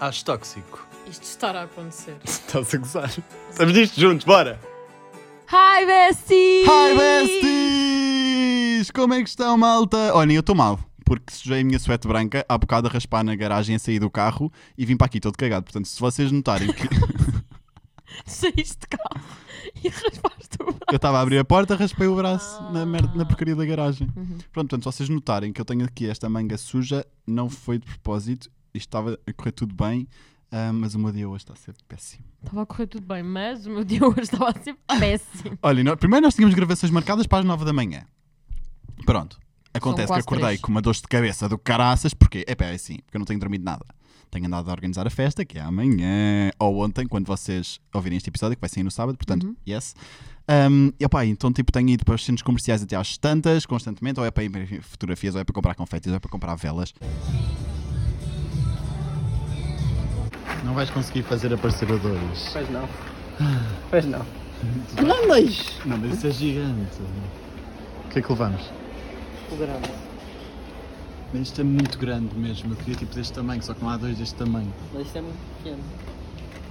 Acho tóxico. Isto estará a acontecer. Estás a gozar. Estamos nisto juntos, bora! Hi, Bessie! Hi besties! Como é que estão, malta? Olhem, eu estou mal, porque sujei a minha suéte branca há bocado a raspar na garagem a sair do carro e vim para aqui todo cagado. Portanto, se vocês notarem que Saíste de carro e raspaste o braço. eu estava a abrir a porta, raspei o braço na, merda, na porcaria da garagem. Uhum. Pronto, portanto, se vocês notarem que eu tenho aqui esta manga suja, não foi de propósito. Isto estava a correr tudo bem, ah, mas o meu dia hoje está a ser péssimo. Estava a correr tudo bem, mas o meu dia hoje estava a ser péssimo. Olha, nó- primeiro nós tínhamos gravações marcadas para as 9 da manhã. Pronto. Acontece que acordei três. com uma dor de cabeça do caraças, porque, é pá, é assim, porque eu não tenho dormido nada. Tenho andado a organizar a festa, que é amanhã, ou ontem, quando vocês ouvirem este episódio, que vai sair no sábado, portanto, Uhum. yes. Um, e opá, então tipo, tenho ido para os centros comerciais até às tantas, constantemente, ou é para imprimir fotografias, ou é para comprar confetes, ou é para comprar velas. Não vais conseguir fazer aparecer odores. Pois não. Pois não. Não, mas. Não, mas isso é gigante. O que é que levamos? O grande. Mas Isto é muito grande mesmo. Eu queria tipo deste tamanho, só que não há dois deste tamanho. Mas isto é muito pequeno.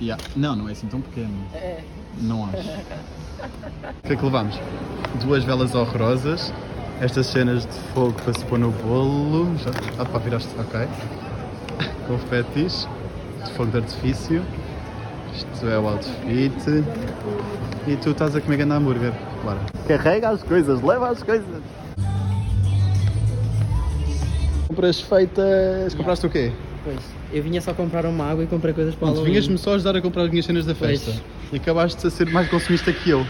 Yeah. Não, não é assim tão pequeno. É. Não acho. O que é que levamos? Duas velas horrorosas. Estas cenas de fogo para se pôr no bolo. Já dá para virar Ok. Confetis. De fogo de artifício. Isto é o outfit. E tu estás a comer grande hambúrguer. Bora. Carrega as coisas, leva as coisas. Compras feitas. Compraste o quê? Pois. Eu vinha só comprar uma água e comprei coisas para Halloween. vinhas-me só ajudar a comprar as minhas cenas da Pois. festa. E acabaste a ser mais consumista que eu.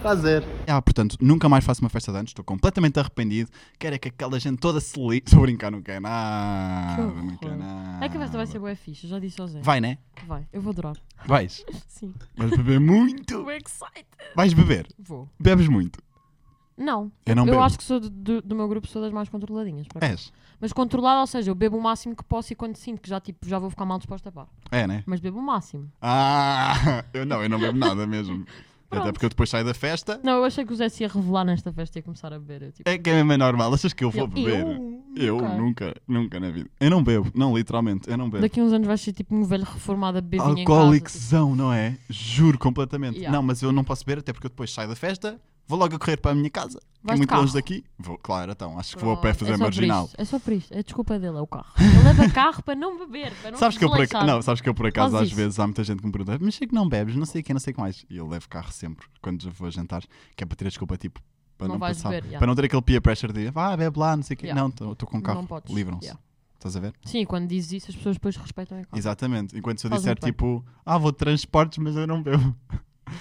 Prazer. Ah, portanto, nunca mais faço uma festa de anos. Estou completamente arrependido. Quero é que aquela gente toda se ligue. Estou a brincar, não quero nada. Que Não quero horror. nada. É que a festa vai ser boa fixe, eu já disse ao Zé. Vai, né? Vai, eu vou adorar. Vais. Sim. Vais beber muito. Estou excited. Vais beber. Vou. Bebes muito. Não. Eu não eu bebo. acho que sou do, do- do meu grupo sou das mais controladinhas. por acaso. És. Mas controlada, ou seja, eu bebo o máximo que posso e quando sinto que já, tipo, já vou ficar mal disposta, pá. É, né? Mas bebo o máximo. Ah, eu não, eu não bebo nada mesmo. Até Pronto. porque eu depois saio da festa. Não, eu achei que o Zé se ia revelar nesta festa e ia começar a beber. Eu, tipo, É que é mesmo normal. Achas que eu vou eu, beber? eu, Eu nunca. nunca, na vida. Eu não bebo, não, literalmente, eu não bebo. Daqui a uns anos vais ser tipo um velho reformado a beber casa. tipo. Alcoólicozão, não é? Juro completamente. Yeah. Não, mas eu não posso beber até porque eu depois saio da festa, vou logo a correr para a minha casa. que é muito longe daqui. Vou, claro, então, acho que vou a pé Pronto, fazer é marginal. isto, É só por isto. É desculpa dele, é o carro. Ele leva carro para não beber, para não Sabes que, eu por, aca- não, sabes que eu por acaso Faz às isso. vezes há muita gente que me pergunta mas sei que não bebes, não sei o que, não sei o que mais. E eu levo carro sempre, quando já vou a jantar, que é para ter a desculpa, tipo, para Não não, passar. beber, yeah. Para não ter aquele peer pressure de, ah, bebe lá, não sei o quê. Yeah. Não, estou com carro, livram-se. Yeah. Estás a ver? Sim, quando dizes isso, as pessoas depois respeitam a. Exatamente. Enquanto se eu Faz disser tipo, ah, vou de transportes, mas eu não bebo.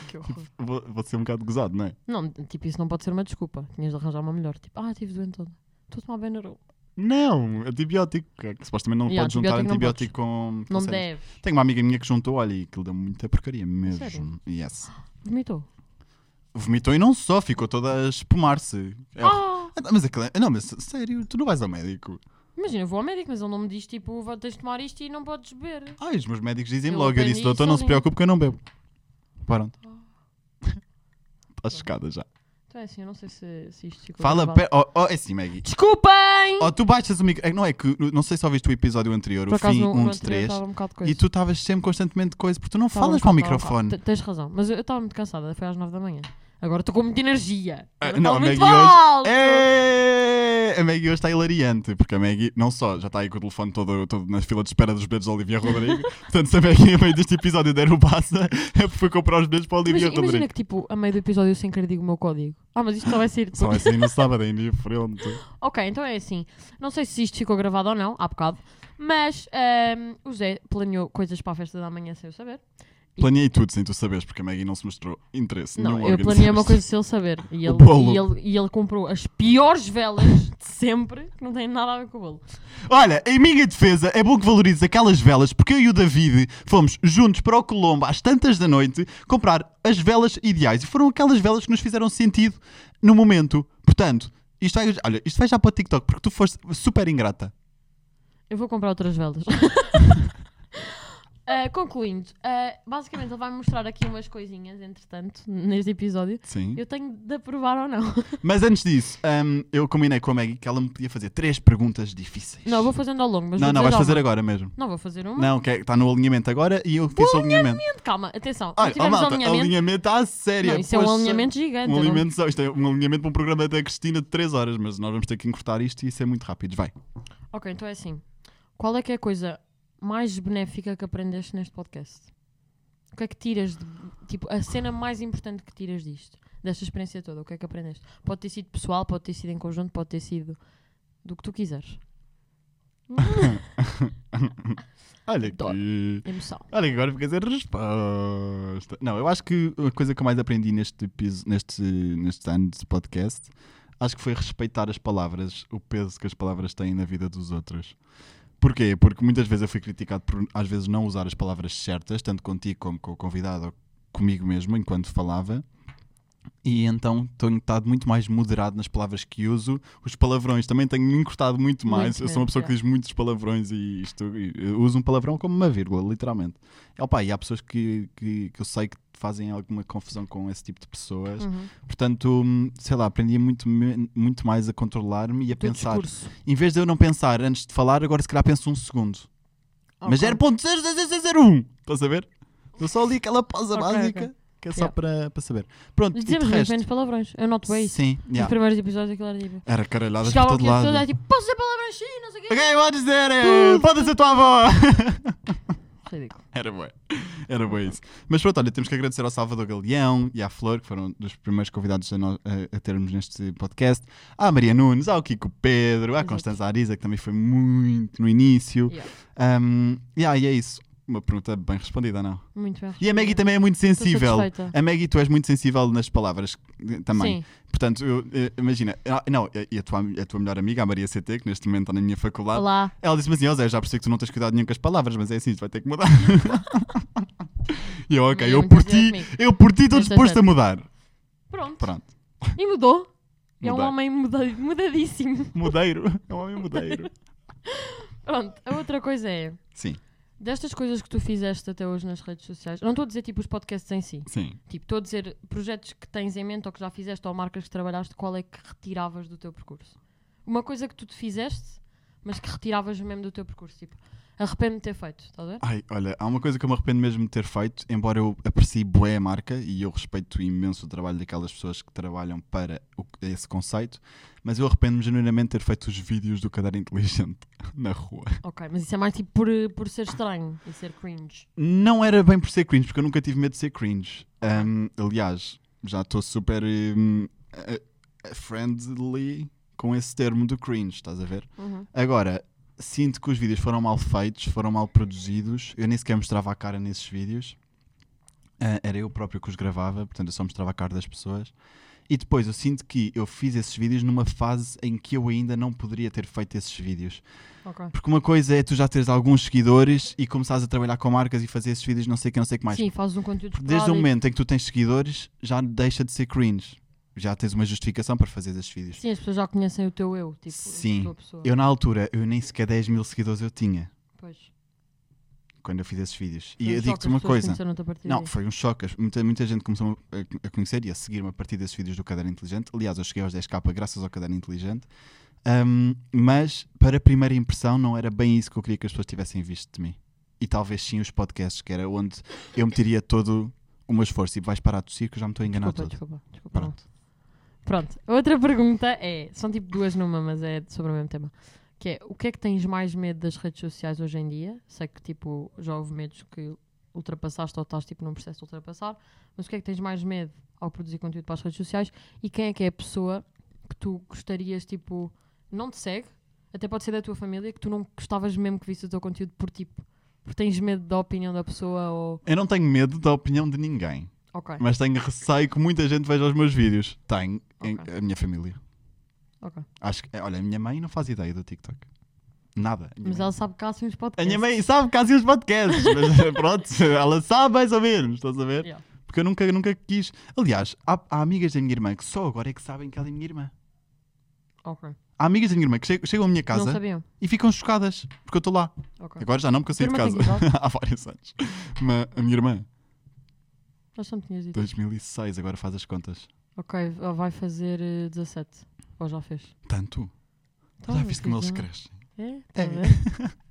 Que horror. Vou, vou ser um bocado gozado, não é? Não, tipo, isso não pode ser uma desculpa. Tinhas de arranjar uma melhor. Tipo, ah, estive doente toda. Estou a tomar Benuron. Não, antibiótico. Que, que supostamente não Yeah, podes juntar antibiótico com. com Não cenas. deve. Tenho uma amiga minha que juntou, olha, e aquilo deu muita porcaria mesmo. sério? Yes. Vomitou. Vomitou e não só, ficou toda a espumar-se. É horrível. Ah! Ah, Mas aquilo é- Não, mas sério, tu não vais ao médico. Imagina, eu vou ao médico, mas ele não me diz, tipo, "Vá- tens de tomar isto e não podes beber. Ai, os meus médicos dizem Eu logo. Eu disse, doutor, não se sozinho. preocupe que eu não bebo. Pronto. Estás chocada já. Então é assim, eu não sei se, se isto ficou Fala, gravado. pe... oh, oh, é assim, Maggie. Desculpem! Oh, tu baixas o micro. é, Não é que. Não sei se ouviste o episódio anterior, Por o acaso, fim no, 1 no de anterior 3. estava um bocado de coisa. E tu estavas sempre constantemente coisa, porque tu não Estava falas um para o bocado, microfone. Te- Tens razão, mas eu eu estava muito cansada, foi às 9 da manhã. Agora estou com muita energia. Ah, Agora não, falo a muito Maggie alto. hoje. A Maggie hoje está hilariante, porque a Maggie, não só, já está aí com o telefone todo, todo na fila de espera dos bilhetes da Olivia Rodrigo. Portanto, se a Maggie, a meio deste episódio, der o passa, é porque foi comprar os bilhetes para a Olivia Imagina, imagina Rodrigo. que, tipo, a meio do episódio eu sem querer digo o meu código. Ah, mas isto só vai sair Só depois. assim no sábado, é indiferente. Ok, então é assim. Não sei se isto ficou gravado ou não, há bocado. Mas ehm, o Zé planeou coisas para a festa da manhã sem eu saber. Planeei tudo sem tu saberes, porque a Maggie não se mostrou interesse Não, eu planeei uma coisa sem ele saber. E ele, bolo. e, ele, e ele comprou as piores velas de sempre, que não têm nada a ver com o bolo. Olha, em minha defesa, é bom que valorizes aquelas velas, porque eu e o David fomos juntos para o Colombo às tantas da noite comprar as velas ideais. E foram aquelas velas que nos fizeram sentido no momento. Portanto, isto vai, olha, isto vai já para o TikTok, porque tu foste super ingrata. Eu vou comprar outras velas. Ah, concluindo, ah, basicamente ele vai mostrar aqui umas coisinhas, entretanto, neste episódio. Sim. Eu tenho de aprovar ou não. Mas antes disso, hum, eu combinei com a Maggie que ela me podia fazer três perguntas difíceis. Não, vou fazendo ao longo, mas não, não, vais fazer uma. agora mesmo. Não, vou fazer uma. Não, que está no alinhamento agora e eu fiz o alinhamento. Calma, atenção. Olha, oh, malta, alinhamento. alinhamento está a sério. Não, isso é um poxa. alinhamento gigante. Um não- alinhamento, só- isto é um alinhamento para um programa da Cristina de 3 horas, mas nós vamos ter que encurtar isto e isso é muito rápido. Vai. Ok, então é assim. Qual é que é a coisa mais benéfica que aprendeste neste podcast? O que é que tiras de. Tipo, a cena mais importante que tiras disto? Desta experiência toda? O que é que aprendeste? Pode ter sido pessoal, pode ter sido em conjunto, pode ter sido do que tu quiseres. Olha que. Emoção. Olha que agora fica a resposta. Não, eu acho que a coisa que eu mais aprendi neste, piso- neste, neste ano de podcast acho que foi respeitar as palavras, o peso que as palavras têm na vida dos outros. Porquê? Porque muitas vezes eu fui criticado por às vezes não usar as palavras certas, tanto contigo como com o convidado ou comigo mesmo, enquanto falava. E então tenho estado muito mais moderado nas palavras que uso. Os palavrões também tenho me encurtado muito mais. Muito eu sou uma pessoa que é. diz muitos palavrões e isto, uso um palavrão como uma vírgula, literalmente. E, opa, e há pessoas que, que, que eu sei que fazem alguma confusão com esse tipo de pessoas. Uhum. Portanto, hum, sei lá, aprendi muito, muito mais a controlar-me e a Teu pensar. discurso. Em vez de eu não pensar antes de falar, agora se calhar penso um segundo. Mas Ok. 0.00001! Estás a ver? Eu só li aquela pausa Ok, básica ok. É só Yeah. para, para saber. Pronto, Mas dizemos resto. menos palavrões. Eu noto bem isso. Sim, Nos yeah. primeiros episódios aquilo era tipo. era caralhadas por todo lado. era tipo, posso dizer palavras sim, não sei o quê. Ok, vou dizer, é, pode ser tua avó! Ridículo. Era bué. Era bué isso. Mas pronto, olha, temos que agradecer ao Salvador Galeão e à Flor, que foram dos primeiros convidados a, nós- a- a termos neste podcast. À Maria Nunes, ao Kiko Pedro, à Exato. Constanza Arisa, que também foi muito no início. Yeah. Um, yeah, e é isso. Uma pergunta bem respondida, não? Muito bem. E a Maggie também é muito sensível. A Maggie, tu és muito sensível nas palavras eh, também. Sim. Portanto, eu, eh, imagina, ah, não, e a tua, a tua melhor amiga, a Maria CT, que neste momento está na minha faculdade, Olá. ela disse-me assim: Ó Zé, já percebi que tu não tens cuidado nenhum com as palavras, mas é assim, tu vai ter que mudar. e eu, ok, é eu muito por ti, eu por ti estou Neste disposto a mudar. Pronto. Pronto. E mudou. É um Mudei. homem muda- mudadíssimo. Mudeiro. É um homem mudeiro. Pronto. A outra coisa é. Sim, Destas coisas que tu fizeste até hoje nas redes sociais, eu não estou a dizer tipo os podcasts em si, sim. tipo, estou a dizer projetos que tens em mente ou que já fizeste ou marcas que trabalhaste, qual é que retiravas do teu percurso? Uma coisa que tu te fizeste, mas que retiravas mesmo do teu percurso, tipo, arrependo-me de ter feito, estás a ver? Ai, olha, há uma coisa que eu me arrependo mesmo de ter feito, embora eu aprecie bué a marca e eu respeito imenso o trabalho daquelas pessoas que trabalham para o- esse conceito, mas eu arrependo-me genuinamente de ter feito os vídeos do caderno inteligente na rua. Ok, mas isso é mais tipo por, por ser estranho e ser cringe. Não era bem por ser cringe, porque eu nunca tive medo de ser cringe. Um, aliás, já estou super um, uh, friendly com esse termo do cringe, estás a ver? Uhum. Agora, sinto que os vídeos foram mal feitos, foram mal produzidos. Eu nem sequer mostrava a cara nesses vídeos. Ah, era eu próprio que os gravava, portanto eu só mostrava a cara das pessoas. E depois eu sinto que eu fiz esses vídeos numa fase em que eu ainda não poderia ter feito esses vídeos. Ok. Porque uma coisa é tu já teres alguns seguidores e começares a trabalhar com marcas e fazer esses vídeos, não sei o que, não sei o que mais. Sim, fazes um conteúdo Porque desde o momento em que tu tens seguidores, já deixa de ser cringe. Já tens uma justificação para fazer esses vídeos. Sim, as pessoas já conhecem o teu eu, tipo, Sim. Eu na altura, eu nem sequer 10 mil seguidores eu tinha. Pois. quando eu fiz esses vídeos. Foi E um eu digo-te uma coisa. Não, foi um choque. Muita, muita gente começou a, a conhecer e a seguir-me a partir desses vídeos do Caderno Inteligente. Aliás, eu cheguei aos 10k graças ao Caderno Inteligente. Ahm, mas, para a primeira impressão, não era bem isso que eu queria que as pessoas tivessem visto de mim. E talvez sim os podcasts, que era onde eu meteria todo o meu esforço. E vais parar que eu já me estou a enganar Desculpa, todo. desculpa, desculpa. não. Pronto. Outra pergunta é: são tipo duas numa, mas é sobre o mesmo tema. Que é: o que é que tens mais medo das redes sociais hoje em dia? Sei que tipo já houve medos que ultrapassaste ou estás tipo num processo de ultrapassar, mas o que é que tens mais medo ao produzir conteúdo para as redes sociais? E quem é que é a pessoa que tu gostarias, tipo, não te segue, até pode ser da tua família, que tu não gostavas mesmo que visse o teu conteúdo por tipo, porque tens medo da opinião da pessoa ou. Eu não tenho medo da opinião de ninguém. Ok, Mas tenho receio que muita gente veja os meus vídeos. Tenho em- Ok. a minha família. ok. Acho que, olha, a minha mãe não faz ideia do TikTok. Nada. A minha Mas mãe- ela sabe que há assim uns A podcasts. minha mãe sabe que há assim os podcasts, mas pronto, ela sabe mais ou menos, estás a ver? Yeah. Porque eu nunca, nunca quis. Aliás, há, há amigas da minha irmã que só agora é que sabem que ela é minha irmã. Ok. Há amigas da minha irmã que che- chegam à minha Não casa sabiam. e ficam chocadas porque eu estou lá. Ok. Agora já não, porque eu saí de Tua casa irmã tem que há vários anos. Mas a minha irmã, Nós me tinhas dito. 2006, agora faz as contas. Ok, vai fazer eh, 17. Ou já fez? Tanto? Então, já viste como eles bem. crescem? É? Tá É. a ver?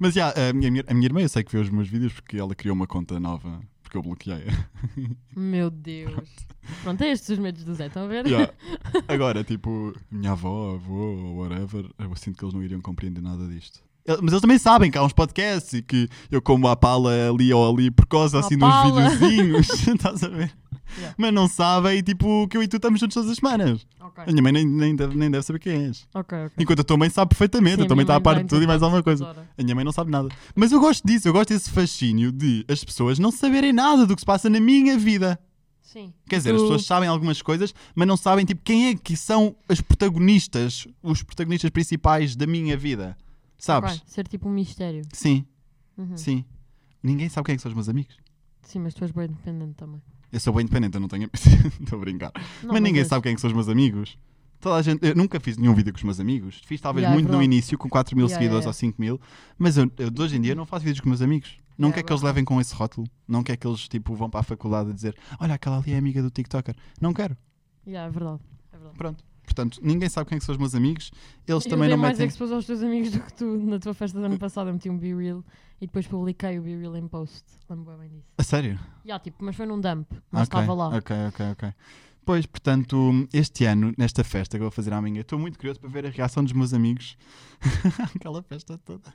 Mas já, a, minha, a minha irmã eu sei que vê os meus vídeos porque ela criou uma conta nova, porque eu bloqueei. Meu Deus. Pronto, é estes os medos do Zé, estão a ver? Já. Agora, tipo, minha avó, avô ou whatever, eu sinto que eles não iriam compreender nada disto. Mas eles também sabem que há uns podcasts e que eu como a pala ali ou ali por causa À assim pala. nos videozinhos, estás a ver? Yeah. Mas não sabem, tipo, que eu e tu estamos juntos todas as semanas. Ok, A minha mãe nem, nem, deve, nem deve saber quem és. ok. ok. Enquanto a tua mãe sabe perfeitamente, Sim, a tua mãe está a par de tudo e mais alguma coisa. A minha mãe não sabe nada. Mas eu gosto disso, eu gosto desse fascínio de as pessoas não saberem nada do que se passa na minha vida. Sim. Quer dizer, as Tu- pessoas sabem algumas coisas, mas não sabem tipo quem é que são os protagonistas, os protagonistas principais da minha vida. Sabes? Ser tipo um mistério. Sim, Uhum. sim. Ninguém sabe quem é que são os meus amigos. Sim, mas tu és bem independente também. Eu sou bem independente, eu não tenho. Estou a brincar. Não, mas ninguém és. sabe quem é são os meus amigos. Toda a gente, eu nunca fiz nenhum vídeo com os meus amigos. Fiz talvez Yeah, é muito no verdade. início, com 4 mil Yeah, seguidores yeah, ou 5 mil. Mas eu, eu hoje em dia não faço vídeos com os meus amigos. Não quer que eles levem com esse rótulo. Não quer que eles tipo, vão para a faculdade a dizer Olha, aquela ali é amiga do TikToker. Não quero. É verdade. É verdade. Pronto. Portanto, ninguém sabe quem é que são os meus amigos. Eles eu também não mais metem. expos aos teus amigos do que tu. Na tua festa do ano passado eu meti um Be-Real e depois publiquei o Be-Real em post. Lembro bem disso. A sério? Yeah, tipo, mas foi num dump. Mas Ok, estava lá. Ok, ok, ok. Pois, portanto, este ano, nesta festa que eu vou fazer amanhã, estou muito curioso para ver a reação dos meus amigos. Aquela festa toda.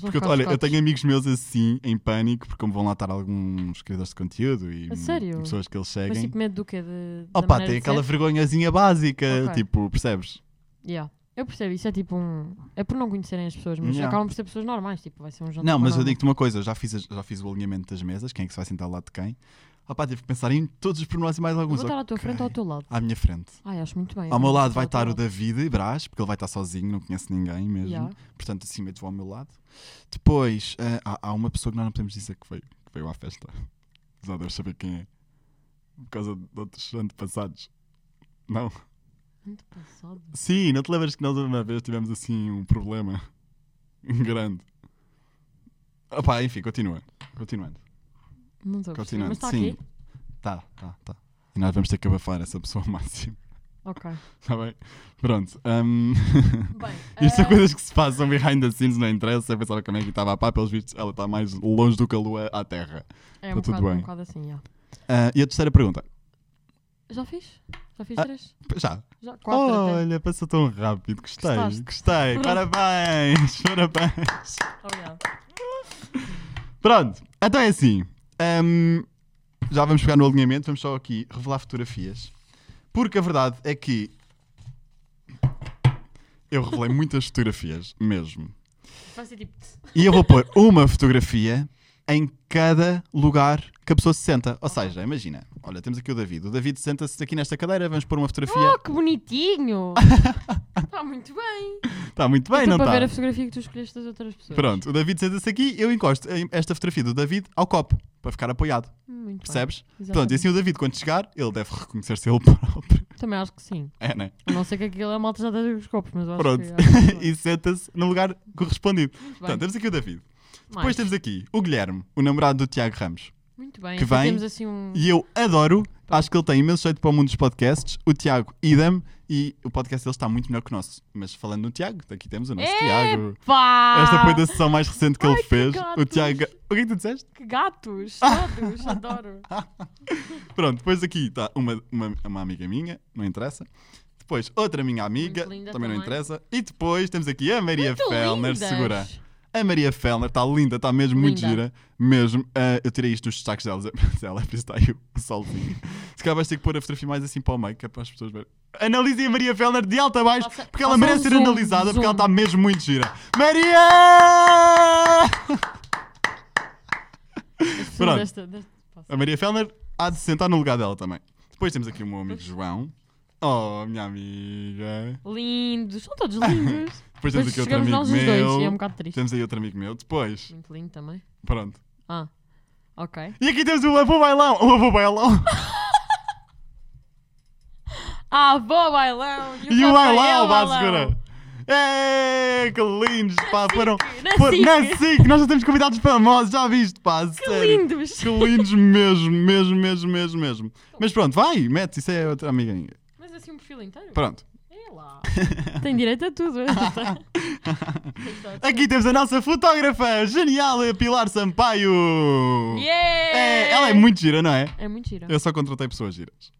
Porque, eu- olha, eu tenho amigos meus assim, em pânico, porque como vão lá estar alguns criadores de conteúdo e pessoas que eles Mas seguem. tipo, medo do quê? De, Opa, tem aquela vergonhazinha básica, Ok. tipo, percebes? Yeah. Eu percebo, isso é tipo um. É por não conhecerem as pessoas, mas Yeah. acabam por ser pessoas normais. Tipo, vai ser um jantar. Não, mas eu normal. digo-te uma coisa, eu já fiz, já fiz o alinhamento das mesas, quem é que se vai sentar ao lado de quem. Opa, tive que pensar em todos os pormenores e mais alguns. Vou estar à tua Ok. frente ou ao teu lado. À minha frente. Ai, acho muito bem. Ao meu eu lado vai estar o. David Brás, porque ele vai estar sozinho, não conhece ninguém mesmo. Yeah. Portanto, assim meto ao meu lado. Depois, ah, há, há uma pessoa que nós não podemos dizer que veio, que veio à festa. Já deves saber quem é. Por causa de outros antepassados. Não? Antepassado. Sim, não te lembras que nós uma vez tivemos assim um problema grande. Opá, enfim, continua. Continuando. Não estou a perceber. Continuando. Mas está Sim. aqui? Tá, tá, tá. E nós vamos ter que abafar essa pessoa ao máximo. Ok. Está bem? Pronto. hum, Bem, Isto são eh, coisas que se passam behind the scenes, não interessa. Eu pensava que a Maggie estava a pá, pelos vistos, ela está mais longe do que a lua à Terra. É tá um tudo bocado, bem. um bocado assim, já. Ah, e a terceira pergunta? Já fiz? Já fiz Ah, três? Já. Já? Quatro até. Olha, passou tão rápido. Gostei, Gostaste? gostei. Parabéns, parabéns. Obrigada. Pronto, então é assim. Hum, já vamos pegar no alinhamento, vamos só aqui revelar fotografias. Porque a verdade é que eu revelei muitas fotografias mesmo. Tipo. E eu vou pôr uma fotografia em cada lugar que a pessoa se senta. Ou seja, imagina, olha, temos aqui o David. O David senta-se aqui nesta cadeira, vamos pôr uma fotografia. Oh, que bonitinho! Está muito bem. Está muito bem, não para ver a está? fotografia que tu escolheste das outras pessoas. Pronto, o David senta-se aqui, eu encosto esta fotografia do David ao copo, para ficar apoiado. Muito Percebes? Pronto, e assim o David, quando chegar, ele deve reconhecer-se ele próprio. Também acho que sim. É, né? A não ser que aquilo é malta já tenha os copos, mas eu acho Pronto. que. acho que e senta-se no lugar correspondido. Portanto, temos aqui o David. Depois Mais. temos aqui o Guilherme, o namorado do Tiago Ramos. Muito bem. que então vem Temos assim um. E eu adoro, acho que ele tem imenso jeito para o mundo dos podcasts. O Tiago, idem, e o podcast dele está muito melhor que o nosso. Mas falando no Tiago, aqui temos o nosso Tiago. Esta foi da sessão mais recente que ele Ai, que fez. O gatos. Tiago. O que é que tu disseste? Que gatos! Todos! Adoro! Pronto, depois aqui está uma, uma, uma amiga minha, não interessa. Depois outra minha amiga, Muito linda também, não também. interessa. E depois temos aqui a Maria Muito Fellner, lindas. segura. A Maria Fellner está linda, está mesmo muito Linda. gira. Mesmo. Ah, eu tirei isto dos destaques dela, mas ela, por isso está aí o solzinho. Se calhar vais ter que pôr a fotografia mais assim para o meio, que é para as pessoas verem. Analisem a Maria Fellner de alta a baixo, Faça- porque ela faça um merece ser zoom, analisada, porque ela zoom. está mesmo muito gira. Maria! Pronto. desta- desta-. A Maria Fellner há de sentar no lugar dela também. Depois temos aqui o meu amigo João. Oh, minha amiga. Lindos! São todos lindos! Depois temos aqui outro amigo nós os dois e é um meu. bocado triste. Temos aí outro amigo meu. Depois, Muito lindo também. pronto. Ah, ok. E aqui temos o avô bailão. O avô bailão. Ah, vou bailão! E o bailão, vá segura. É, que lindos, pá. Foram. na SIC. Nós já temos convidados famosos, já viste, pá. Que sério. lindos! Que lindos mesmo, mesmo, mesmo, mesmo, mesmo. Mas pronto, vai, mete, isso é outra amiga minha. Mas assim um perfil inteiro? Pronto. Lá. Tem direito a tudo. Aqui temos a nossa fotógrafa genial, a Pilar Sampaio. Yeah! É, ela é muito gira, não é? É muito gira. Eu só contratei pessoas giras.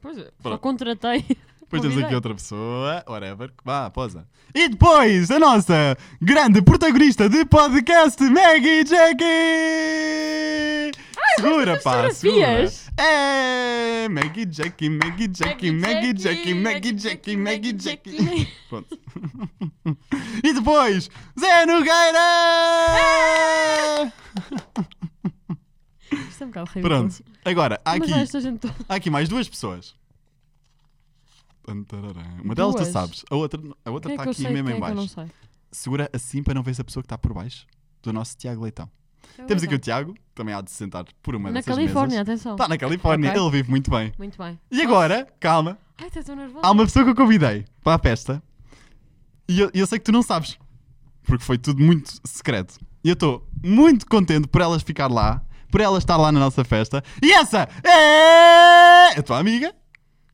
Pois é, só contratei. Depois temos aqui outra pessoa, whatever, vá, posa. E depois, a nossa grande protagonista de podcast, Maggie Jackie! Segura, as pá, segura. É, Maggie Jackie, Maggie Jackie, Maggie Jackie, Maggie Jackie, Maggie Jackie. Pronto. E depois, Zé Nogueira! Isto é um bocado. Pronto, agora, há aqui, há aqui mais duas pessoas. Uma delas tu Duas? sabes, a outra a outra Quem é está que eu aqui sei? mesmo Quem em é que eu não baixo. sei? Segura assim para não ver a pessoa que está por baixo do nosso Tiago Leitão. Temos aqui o. Tiago, também há de se sentar por uma Na dessas Califórnia, mesas. atenção. Está na Califórnia, Ok. ele vive muito bem. Muito bem. E agora, calma, Ai, estou nervosa. há uma pessoa que eu convidei para a festa e eu, eu sei que tu não sabes, porque foi tudo muito secreto. E eu estou muito contente por elas ficar lá, por ela estar lá na nossa festa. E essa é a tua amiga.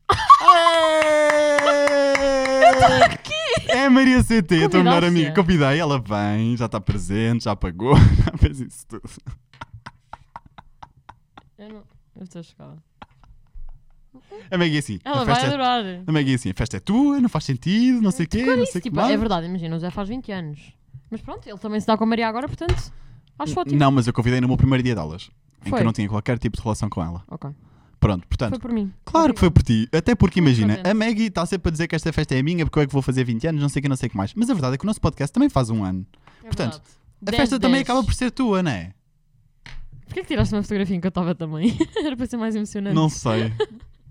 É... Aqui! É a Maria CT, a tua melhor amiga. Convidei, ela vem, já está presente, já pagou, já fez isso tudo. Eu não... Eu estou chocada. A Maggie é assim. Ela a vai é... adorar. A Maggie é assim, a festa é tua, não faz sentido, não sei o quê, não sei o que Tipo, mais. é verdade, imagina, o Zé faz 20 anos. Mas pronto, ele também se dá com a Maria agora, portanto, acho ótimo. Não, mas eu convidei no meu primeiro dia de aulas, em que eu não tinha qualquer tipo de relação com ela. Ok. Pronto, portanto, Foi por mim. claro que foi por ti. Até porque imagina, a Maggie está sempre a dizer que esta festa é minha porque eu é que vou fazer 20 anos, não sei o que, não sei o que mais. Mas a verdade é que o nosso podcast também faz um ano. É Portanto, verdade. A 10, festa também 10. acaba por ser tua, não é? Porquê que tiraste uma fotografia em que eu estava também? Era para ser mais emocionante. Não sei.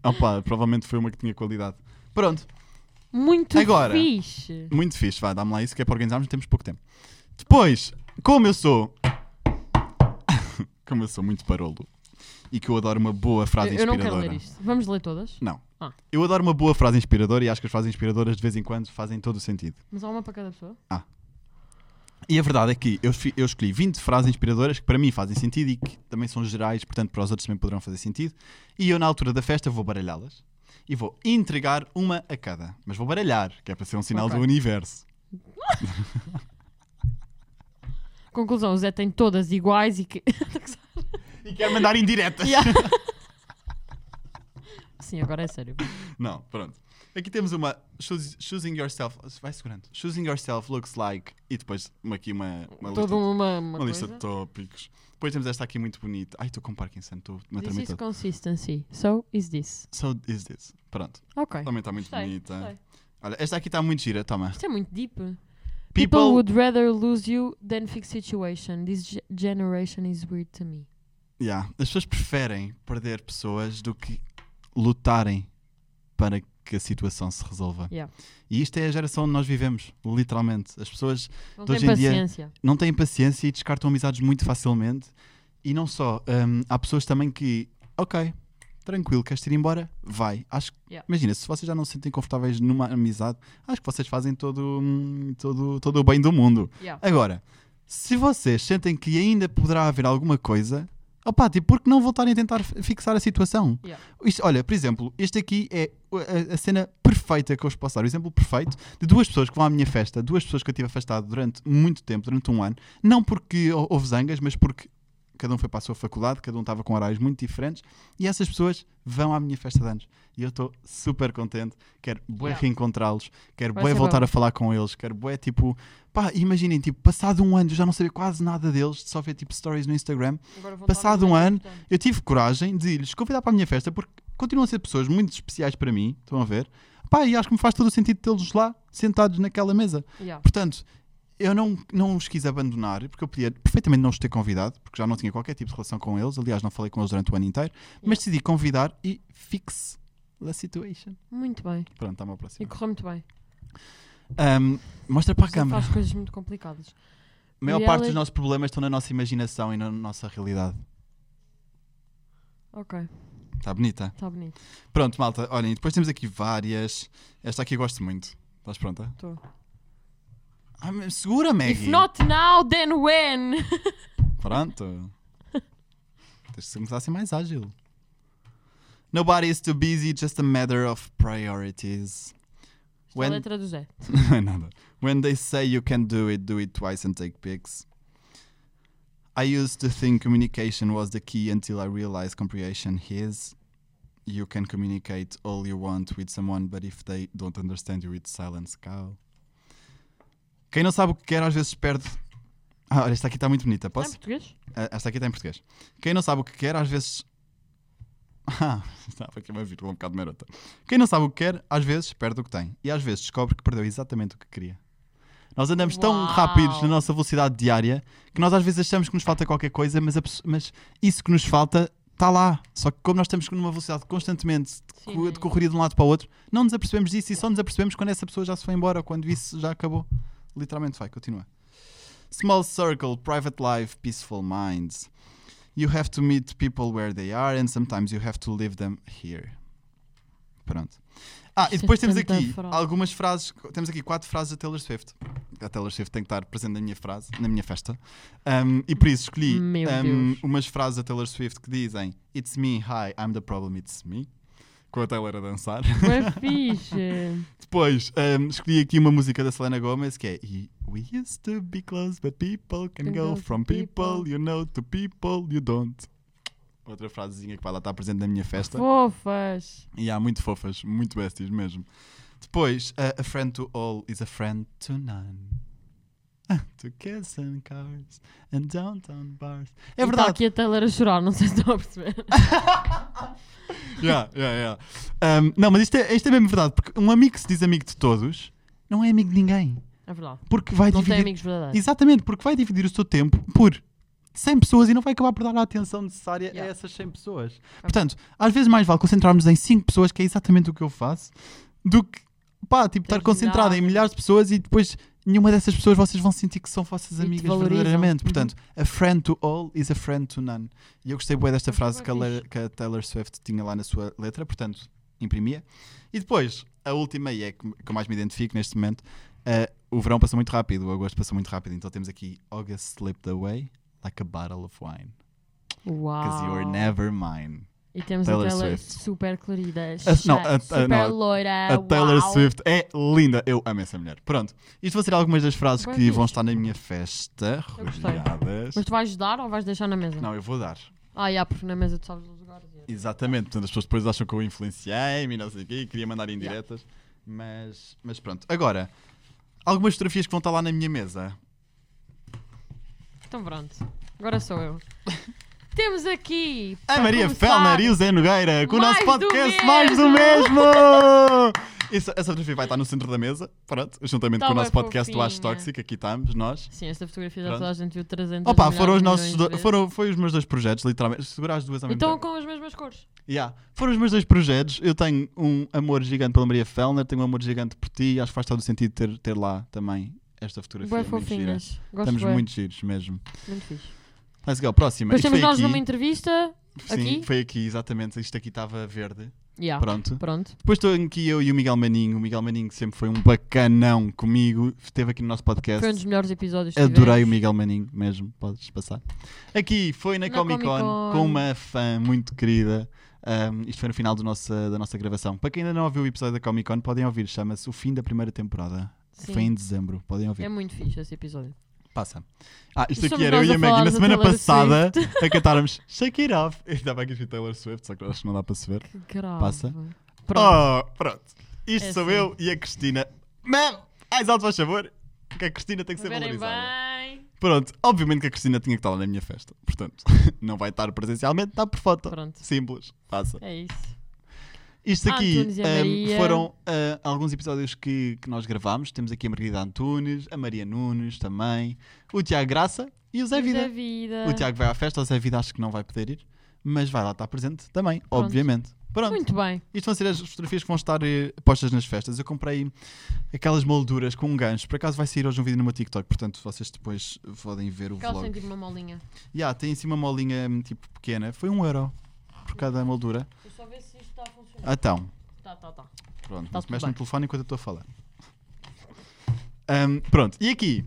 Opa, provavelmente foi uma que tinha qualidade. Pronto, Muito Agora. fixe. muito fixe. Vá, dá-me lá isso que é para organizarmos, temos pouco tempo. Depois, como eu sou. como eu sou muito parolo e que eu adoro uma boa frase Eu, eu não inspiradora. quero ler isto. Vamos ler todas? Não. Ah. Eu adoro uma boa frase inspiradora e acho que as frases inspiradoras de vez em quando fazem todo o sentido. Mas há uma para cada pessoa? E a verdade é que eu, eu escolhi 20 frases inspiradoras que para mim fazem sentido e que também são gerais, portanto para os outros também poderão fazer sentido. E eu, na altura da festa, vou baralhá-las e vou entregar uma a cada. Mas vou baralhar, que é para ser um sinal Ok. do universo. Conclusão, o Zé tem todas iguais e que. E quero mandar indiretas. Yeah. Sim, agora é sério. Não, pronto. Aqui temos uma choos- choosing yourself. Vai segurando. Choosing yourself looks like. E depois uma, aqui uma, uma lista, uma, uma, uma lista de tópicos. Depois temos esta aqui muito bonita. Ai, estou com Parkinson, estou a This is todo. consistency. So is this. So is this. Pronto. Ok. Também está muito Gostei, bonita. gostei. Olha, esta aqui está muito gira, toma. Isto é muito deep. People, People. would rather lose you than fix situation. This ge- generation is weird to me. Yeah. As pessoas preferem perder pessoas do que lutarem para que a situação se resolva. Yeah. E isto é a geração onde nós vivemos, literalmente. As pessoas Não De hoje em dia- paciência. não têm paciência e descartam amizades muito facilmente. E não só, hum, há pessoas também que, ok, tranquilo, queres ir embora? Vai. Acho que, Yeah. imagina, se vocês já não se sentem confortáveis numa amizade, acho que vocês fazem todo, hum, todo, todo o bem do mundo. Yeah. Agora, se vocês sentem que ainda poderá haver alguma coisa, opá, tipo, por que não voltarem a tentar fi- fixar a situação? Yeah. Isto, olha, por exemplo, este aqui é a, a cena perfeita que eu vos posso dar. O exemplo perfeito de duas pessoas que vão à minha festa, duas pessoas que eu tive afastado durante muito tempo, durante um ano, não porque hou- houve zangas, mas porque cada um foi para a sua faculdade, cada um estava com horários muito diferentes, e essas pessoas vão à minha festa de anos. E eu estou super contente, quero bué Yeah. reencontrá-los, quero Vai bué voltar bom. a falar com eles, quero bué tipo, pá, imaginem, tipo, passado um ano, eu já não sabia quase nada deles, só ver tipo stories no Instagram, Passado um ano, importante. eu tive coragem de lhes convidar para a minha festa porque continuam a ser pessoas muito especiais para mim, estão a ver? Pá, e acho que me faz todo o sentido tê-los lá, sentados naquela mesa. Yeah. Portanto, eu não, não os quis abandonar, porque eu podia perfeitamente não os ter convidado, porque já não tinha qualquer tipo de relação com eles. Aliás, não falei com eles durante o ano inteiro, mas decidi convidar e fixe a situation. Muito bem. Pronto, está-me a E aproximar. correu muito bem. Ahm, mostra para a câmara. faz coisas muito complicadas. A maior E parte dos nossos problemas estão na nossa imaginação e na nossa realidade. Ok, Está bonita? está bonito. Pronto, malta, olhem, depois temos aqui várias. Esta aqui eu gosto muito. Estás pronta? Estou. Mas segura, Maggie. If not now, then when? Pronto. Tens de começar a ser mais ágil. Nobody is too busy, just a matter of priorities. Isto é a When- letra do Zé. Não é nada. When they say you can do it, do it twice and take pics. I used to think communication was the key until I realized comprehension is. You can communicate all you want with someone, but if they don't understand you, it's silence cow. Quem não sabe o que quer às vezes perde. Ah, olha, esta aqui está muito bonita. Está em Posso? português? Ah, Esta aqui está em português. Quem não sabe o que quer, às vezes. Ah, estava aqui uma vírgula um bocado marota. Quem não sabe o que quer, às vezes perde o que tem. E às vezes descobre que perdeu exatamente o que queria. Nós andamos tão Uau. rápidos na nossa velocidade diária que nós às vezes achamos que nos falta qualquer coisa, mas, mas isso que nos falta está lá. Só que como nós estamos numa velocidade constantemente de, co- é. de correria de um lado para o outro, não nos apercebemos disso e só nos apercebemos quando essa pessoa já se foi embora ou quando isso já acabou. Literalmente vai, continua. Small circle, private life, peaceful minds. You have to meet people where they are and sometimes you have to leave them here. Pronto. Ah, e é depois temos aqui algumas frases. Temos aqui quatro frases da Taylor Swift. A Taylor Swift tem que estar presente na minha frase, na minha festa. Um, e por isso escolhi um, umas frases da Taylor Swift que dizem It's me, hi, I'm the problem, it's me. Com a Taylor a dançar. Foi fixe. Depois um, escolhi aqui uma música da Selena Gomez que é "E- We used to be close, but people can, Can go go from people. people. you know to people you don't. Outra frasezinha que vai lá estar presente na minha festa. Fofas. E há muito fofas, muito besties mesmo. Depois, uh, a friend to all is a friend to none. to kiss and cars and downtown bars. É E Está verdade. aqui a Taylor a chorar, não sei se estão a perceber. Yeah, yeah, yeah. Um, não, mas isto é, isto é mesmo verdade, porque um amigo que se diz amigo de todos não é amigo de ninguém. É verdade. Porque vai Não tem dividir. amigos verdadeiros. Exatamente, porque vai dividir o seu tempo por 100 pessoas e não vai acabar por dar a atenção necessária a Yeah. essas 100 pessoas. Portanto, às vezes mais vale concentrarmos em 5 pessoas, que é exatamente o que eu faço, do que pá, tipo, estar Tens concentrado em milhares. de pessoas e depois nenhuma dessas pessoas vocês vão sentir que são vossas amigas verdadeiramente. Uhum. Portanto, a friend to all is a friend to none. E eu gostei bem desta Mas frase que a, que a Taylor Swift tinha lá na sua letra, portanto, imprimia. E depois, a última, e é que eu mais me identifico neste momento, eh, o verão passou muito rápido, o agosto passou muito rápido, então temos aqui August slipped away like a bottle of wine, because you were never mine. E temos Taylor a Taylor Swift. super clarida, A- não, a- a- super não, loira. A Taylor uau. Swift é linda, eu amo essa mulher. Pronto, isto vão ser algumas das frases Bem que vão estar na minha festa, rodeadas. Mas tu vais dar ou vais deixar na mesa? Não, eu vou dar. Ah, já, porque na mesa tu sabes os lugares. Exatamente, portanto as pessoas depois acham que eu influenciei-me e não sei o quê, e queria mandar indiretas. Mas, mas pronto. Agora, algumas fotografias que vão estar lá na minha mesa. Então pronto, agora sou eu. Temos aqui. A Maria Fellner e o Zé Nogueira com o nosso do podcast Mais do mesmo. Isso- essa fotografia vai estar no centro da mesa, pronto, juntamente Tá com o bem nosso podcast do Acho fofinha. Tóxico, aqui estamos, nós. Sim, esta fotografia já Pronto. toda a gente viu 300 Opa, milhares foram os de nossos milhões de do- vezes. foram, foi os meus dois projetos, literalmente. Segura as duas ao mesmo Então tempo. com as mesmas cores. Yeah. Foram os meus dois projetos. Eu tenho um amor gigante pela Maria Fellner, tenho um amor gigante por ti. Acho que faz todo o sentido ter, ter lá também esta fotografia. Bem muito gira. fofinhas. Gosto Estamos bué. muito giros mesmo. Muito fixe. Let's go, próxima. Depois Isto temos foi nós aqui. numa entrevista. Sim, aqui? foi aqui, exatamente. Isto aqui estava verde. Yeah. Pronto. Pronto. Depois estou aqui eu e o Miguel Maninho. O Miguel Maninho sempre foi um bacanão comigo. Esteve aqui no nosso podcast. Foi um dos melhores episódios que Adorei tivemos. o Miguel Maninho mesmo, podes passar. Aqui foi na, Na Comic Con, Con. com uma fã muito querida. Um, isto foi no final do nosso, da nossa gravação. Para quem ainda não ouviu o episódio da Comic Con, podem ouvir. Chama-se O Fim da Primeira Temporada. Sim. Foi em dezembro. Podem ouvir. É muito fixe esse episódio. Passa. Ah, isto aqui somos era eu nós e a a Maggie falar na semana Taylor passada a cantarmos Shake It Off. Estava aqui a escrito Taylor Swift, só que eu acho que não dá para se ver. Que grave. Passa. Pronto. Oh, pronto. Isto É sou assim. eu e a Cristina. Ma'am, mais alto faz favor. Porque a Cristina tem que ser Verem valorizada. bem. Pronto, obviamente que a Cristina tinha que estar lá na minha festa. Portanto, não vai estar presencialmente, está por foto. Pronto. Simples, passa. É isso. Isto aqui Maria. foram ah, alguns episódios que, que nós gravámos. Temos aqui a Margarida Antunes, a Maria Nunes também, o Tiago Graça e o Zé Vida. Zé Vida. O Tiago vai à festa, o Zé Vida acho que não vai poder ir, mas vai lá estar presente também, Pronto. obviamente. Pronto. Muito bem. Isto vão ser as fotografias que vão estar eh, postas nas festas. Eu comprei aquelas molduras com um gancho. Por acaso vai sair hoje um vídeo no meu TikTok, portanto vocês depois podem ver o Porque elas vlog. têm tipo uma molinha. Yeah, tem em cima uma molinha hum, tipo pequena. Foi um euro por cada moldura. Deixa só ver se isto está a funcionar. Então, Tá, tá, tá. pronto, Tá mexe no telefone enquanto eu estou a falar. Ahm, pronto, e aqui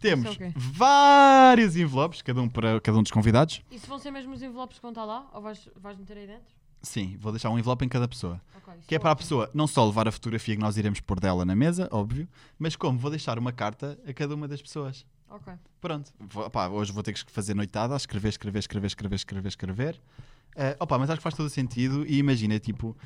temos é vários envelopes, cada um para cada um dos convidados. E se vão ser mesmo os envelopes que vão estar lá? Ou vais, vais meter aí dentro? Sim, vou deixar um envelope em cada pessoa. Ok, isso Que é para a pessoa não só levar a fotografia que nós iremos pôr dela na mesa, óbvio, mas como vou deixar uma carta a cada uma das pessoas. Ok. Pronto, vou- hoje vou ter que fazer noitada, escrever, escrever, escrever, escrever, escrever, escrever. Eh, opá, mas acho que faz todo sentido e imagina, tipo,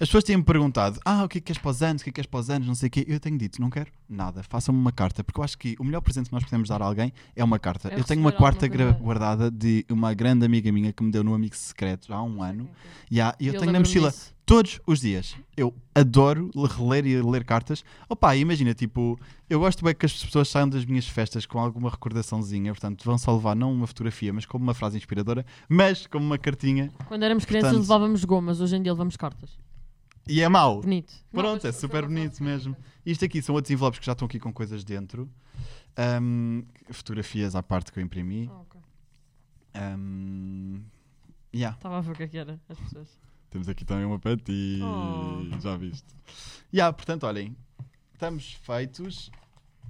as pessoas têm-me perguntado, ah, o que é que queres para os anos, o que é que queres para os anos, não sei o quê. Eu tenho dito, não quero nada, façam-me uma carta, porque eu acho que o melhor presente que nós podemos dar a alguém é uma carta. É eu tenho uma quarta guardada de uma grande amiga minha que me deu no Amigo Secreto há um ano. E há- eu, Eu tenho na mochila disso. todos os dias. Eu adoro le- reler e ler cartas. Opa, imagina, tipo, eu gosto bem que as pessoas saiam das minhas festas com alguma recordaçãozinha, portanto, vão só levar não uma fotografia, mas como uma frase inspiradora, mas como uma cartinha. Quando éramos crianças Portanto- levávamos gomas, hoje em dia levamos cartas. E é mau. Bonito. Não, Pronto, mas é super bonito mesmo. Isto aqui são outros envelopes que já estão aqui com coisas dentro. Ahm, fotografias à parte que eu imprimi. Ah, ok. Ahm, yeah. Estava a ver o que é que era, as pessoas. Temos aqui também uma para ti. Oh. Já viste? Yeah, portanto, olhem, estamos feitos.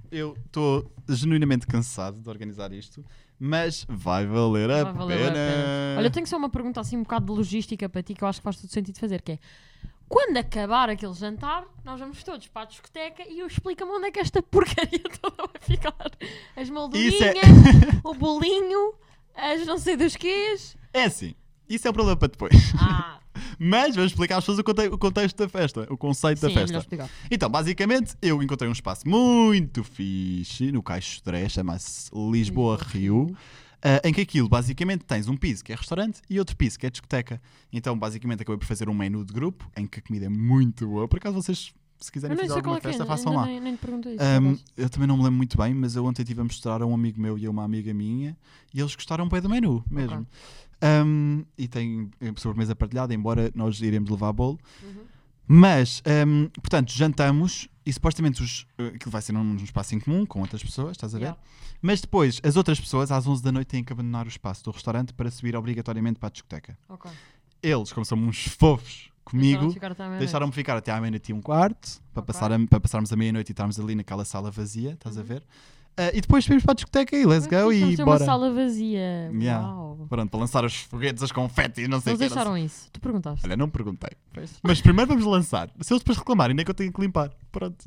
Eu estou genuinamente cansado de organizar isto, mas vai valer a, Vai valer a pena. Olha, eu tenho só uma pergunta assim um bocado de logística para ti que eu acho que faz todo sentido fazer, que é quando acabar aquele jantar, nós vamos todos para a discoteca e eu explico-me onde é que esta porcaria toda vai ficar. As moldurinhas, é- o bolinho, as não sei dos quês. É assim, isso é o problema para depois. Ah, Mas vamos explicar às pessoas o conte- o contexto da festa, o conceito sim, da é festa. explicar. Então, basicamente, eu encontrei um espaço muito fixe no Caixo 3, chama-se Lisboa Rio. Ah, em que aquilo basicamente tens um piso que é restaurante e outro piso que é discoteca. Então, basicamente, acabei por fazer um menu de grupo em que a comida é muito boa. Por acaso, vocês, se quiserem fazer alguma é é, festa, ainda façam lá. te perguntei isso. Um, eu também não me lembro muito bem, mas eu ontem estive a mostrar a um amigo meu e a uma amiga minha e eles gostaram bem do menu mesmo. Um, e tem sobremesa partilhada, embora nós iremos levar bolo. Uhum. Mas, um, portanto, jantamos e supostamente os, eh, aquilo vai ser num, num espaço em comum com outras pessoas, estás a ver? Yeah. Mas depois, as outras pessoas, às 11 da noite, têm que abandonar o espaço do restaurante para subir obrigatoriamente para a discoteca. Ok. Eles, como são uns fofos comigo, deixaram-me ficar até à meia-noite e um quarto, para, Ok. passar a- para passarmos a meia-noite e estarmos ali naquela sala vazia, estás a Uhum. ver? Ah, e depois subimos para a discoteca e let's go e ter bora. uma sala vazia. Yeah. Uau. Pronto, para lançar os foguetes, as confetes, não sei o Eles não sei- deixaram isso. Tu perguntaste. Olha, não perguntei. Pois. Mas primeiro vamos lançar. Se eles depois reclamarem, nem que eu tenho que limpar. Pronto.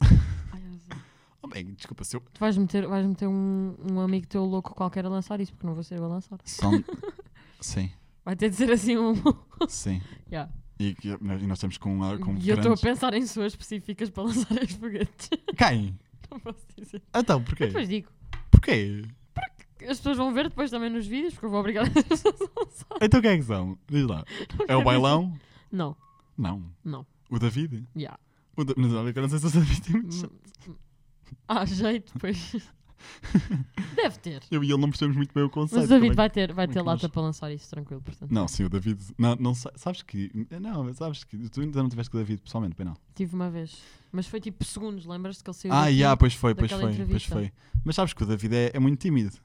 Ai. Oh, bem, desculpa, se eu... Tu vais meter, vais meter um, um amigo teu louco qualquer a lançar isso, porque não vou ser eu a lançar. São... sim, Vai ter de ser assim um. sim. Yeah. E, e- e nós estamos com, com E eu estou a grandes... pensar em pessoas específicas para lançar os foguetes. Quem? não posso dizer. Então, Eu porquê? depois digo. Porquê? As pessoas vão ver depois também nos vídeos, porque eu vou obrigar as pessoas a lançar. Então quem é que são? Diz lá. Não É o bailão? dizer. Não, Não. não. O David? Yeah. O da... Mas olha, que eu não sei se o David tem muito jeito. Hum, Há jeito, pois. Deve ter. Eu e ele não percebemos muito bem o conceito. Mas o David é vai ter, vai como é ter que lata nós- para lançar isso tranquilo, portanto. Não, sim, o David. Não, não sa- sabes que. Não, sabes que. Tu ainda não tiveste com o David pessoalmente, bem não. Tive uma vez. Mas foi tipo segundos, lembras-te que ele saiu Ah, yeah, pois foi, pois foi, pois entrevista. foi. Mas sabes que o David é, é muito tímido.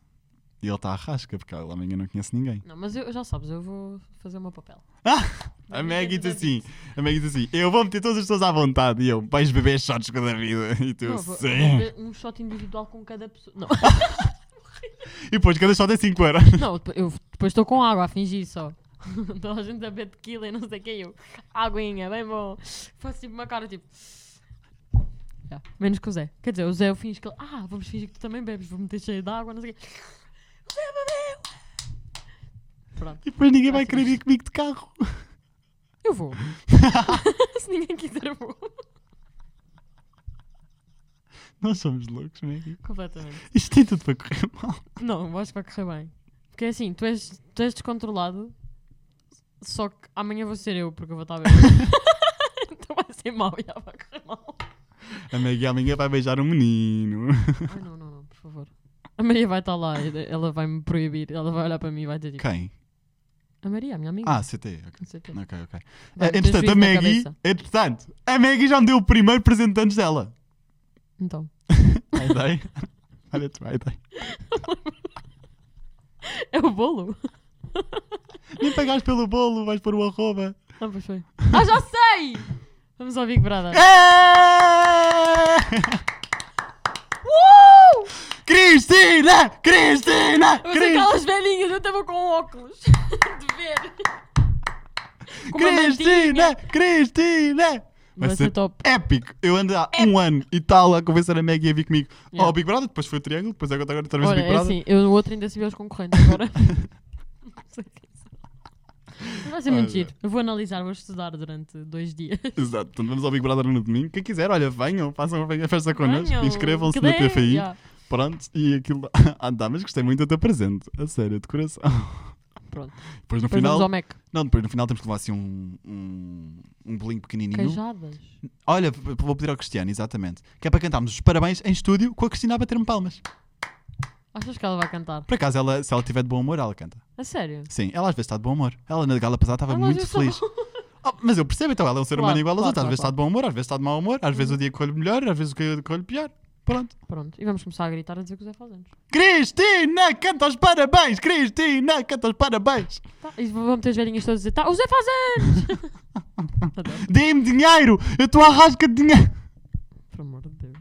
E ele está à rasca, porque ele amanhã não conhece ninguém. Não, mas eu já sabes, eu vou fazer o meu papel. A Maggie diz assim, a Maggie diz assim, eu vou meter todas as pessoas à vontade e eu, vais beber shots com o David. E tu, Não, vou, sim. um shot individual com cada pessoa. Não, E depois cada shot é 5 euros. não eu depois estou com água a fingir só. Toda a gente a beber tequila e não sei o que eu. Aguinha, bem bom. Faço tipo uma cara tipo. Já, Menos que o Zé. Quer dizer, o Zé eu finge que ele. Ah, vamos fingir que tu também bebes, vou meter cheio de água, não sei o quê. Pronto, E depois ninguém vai Ah, querer ir comigo de carro. eu vou. Se ninguém quiser, eu vou. Nós somos loucos, Maggie. Completamente. Isto tem tudo para correr mal. Não, eu acho que vai correr bem. Porque é assim, tu és, tu és descontrolado, só que amanhã vou ser eu, porque eu vou estar bem. então vai ser mau, já vai correr mal. A Maggie amanhã vai beijar um menino. Ai não, não, não, por favor. A Maria vai estar lá, ela vai me proibir, ela vai olhar para mim e vai dizer tipo, Quem? a Maria, a minha amiga. Ah, CT. ok. Quê. Ok, ok. Vai meter entretanto, a Maggie, entretanto, a Maggie já me deu o primeiro presente antes dela. Então, A ideia? Olha tu, a ideia. é o bolo? Nem pagaste pelo bolo, vais pôr o arroba. Ah, pois foi. Ah, já sei! Vamos ao Big Brother. É! Cristina! Cristina! Mas Cristina! aquelas velhinhas, eu estava com óculos de ver. Com uma Cristina! mantinha. Cristina! Vai ser top. épico. Eu ando há um ano e tal a convencer a Maggie a vir comigo. Yeah. Oh, Big Brother, depois foi o Triângulo, depois agora outra vez o Olha, Big é Brother. assim, eu no outro ainda se vi os concorrentes agora. Não sei quem são. Mas Vai ser muito giro. Eu vou analisar, vou estudar durante dois dias. Exato, portanto vamos ao Big Brother no domingo. Quem quiser, olha, venham, façam a festa connosco, Venham, inscrevam-se que na dê, TFI. Pronto, e aquilo. Ah, dá, mas gostei muito do teu presente, a sério, de coração. Pronto. Depois no Depois final. vamos ao Mac. Não, depois no final temos que levar assim um, um, um bolinho pequenininho. Queijadas. Olha, vou pedir ao Cristiano, exatamente. Que é para cantarmos os parabéns em estúdio com a Cristina a bater-me palmas. Achas que ela vai cantar? Por acaso, ela, se ela estiver de bom humor, ela canta. A sério? Sim, ela às vezes está de bom humor. Ela na gala passada estava muito sou- feliz. Oh, mas eu percebo, então ela é um ser Claro, humano igual aos claro, outros. Às claro, vezes está de bom humor, às vezes está de mau humor, às vezes o dia corre melhor, às vezes o dia corre pior. Pronto. Pronto. E vamos começar a gritar a dizer que o Zé faz anos. Cristina, canta os parabéns! Cristina, canta os parabéns! Tá. E vão ter as velhinhas todas a dizer: tá, o Zé faz anos! Dê-me dinheiro! Eu estou à rasca de dinheiro! Por amor de Deus.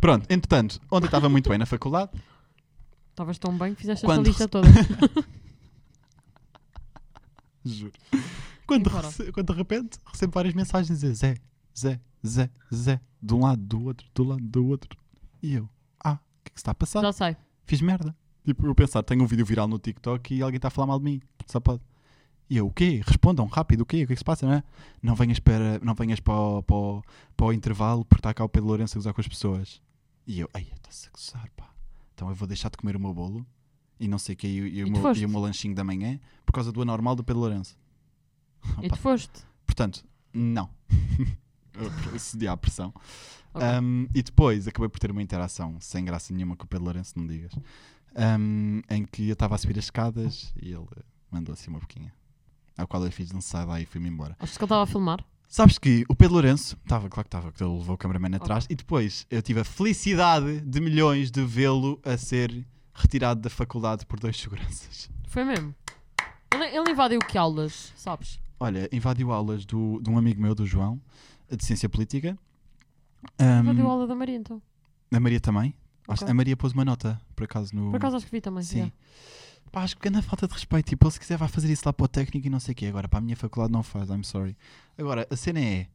Pronto, entretanto, ontem estava muito bem na faculdade. Estavas tão bem que fizeste Quando esta lista toda. Juro. Quando, rece- quando de repente recebo várias mensagens a dizer Zé, Zé, Zé, Zé, de um lado, do outro, do lado, do outro. E eu, ah, o que é que se está a passar? Já sei. Fiz merda. Tipo, eu pensar, tenho um vídeo viral no TikTok e alguém está a falar mal de mim. Só pode. E eu, o quê? Respondam rápido, o quê? O que é que se passa, não é? Não venhas para, não venhas para, o, para, o, para o intervalo porque está cá o Pedro Lourenço a gozar com as pessoas. E eu, ai, está-se a gozar, pá. Então eu vou deixar de comer o meu bolo e não sei o que, e, e, o E tu meu, e o meu lanchinho da manhã por causa do anormal do Pedro Lourenço. E tu foste. Portanto, não. Cedi à pressão. Ok. Um, e depois acabei por ter uma interação sem graça nenhuma com o Pedro Lourenço, não digas. Um, em que eu estava a subir as escadas e ele mandou assim uma boquinha. Ao qual eu fiz um sai lá e fui-me embora. Achas que ele estava a filmar? Sabes que o Pedro Lourenço, estava, claro que estava, que ele levou o cameraman atrás, e depois eu tive a felicidade de milhões de vê-lo a ser retirado da faculdade por dois seguranças. Foi mesmo. Ele, ele invadiu que aulas, sabes? Olha, invadiu aulas do, de um amigo meu, do João, de Ciência Política. Um, Invadiu a aula da Maria então. A Maria também. Acho- Ok. A Maria pôs uma nota, por acaso, no. Por acaso acho que vi também. Sim. yeah. Pá, acho que anda falta de respeito. Tipo, ele se quiser vai fazer isso lá para o técnico e não sei o quê. Agora, para a minha faculdade não faz, I'm sorry. Agora, a cena é.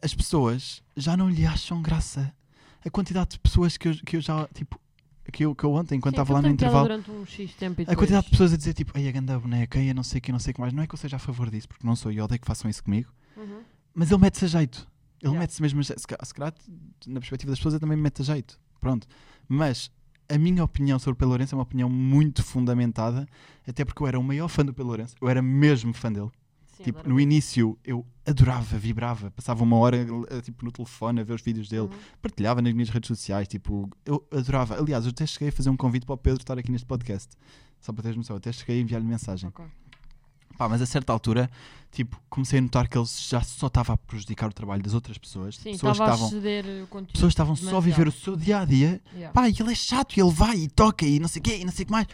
As pessoas já não lhe acham graça. A quantidade de pessoas que eu, que eu já, tipo, que eu, que eu ontem, enquanto estava lá no intervalo, um a quantidade de pessoas a dizer, tipo, ai, a ganda boneca, ai, não sei o que, não sei o que mais. Não é que eu seja a favor disso, porque não sou e eu odeio que façam isso comigo. Uhum. Mas ele mete-se a jeito. Ele Yeah. mete-se mesmo a jeito. Se ca- se calhar, na perspectiva das pessoas, ele também me mete a jeito. Pronto. Mas a minha opinião sobre o Pedro Lourenço é uma opinião muito fundamentada, até porque eu era o maior fã do Pedro Lourenço. Eu era mesmo fã dele. Sim, tipo, no início eu adorava, vibrava. Passava uma hora eh, tipo, no telefone a ver os vídeos dele. Uhum. Partilhava nas minhas redes sociais. Tipo, eu adorava. Aliás, eu até cheguei a fazer um convite para o Pedro estar aqui neste podcast. Só para teres noção. Eu até cheguei a enviar-lhe mensagem. Ok. Pá, mas a certa altura, tipo, comecei a notar que ele já só estava a prejudicar o trabalho das outras pessoas. Sim, pessoas a estavam, ceder o conteúdo. pessoas estavam só a viver o seu dia a dia. Yeah. Pá, e ele é chato, e ele vai e toca e não sei o quê, e não sei o que mais.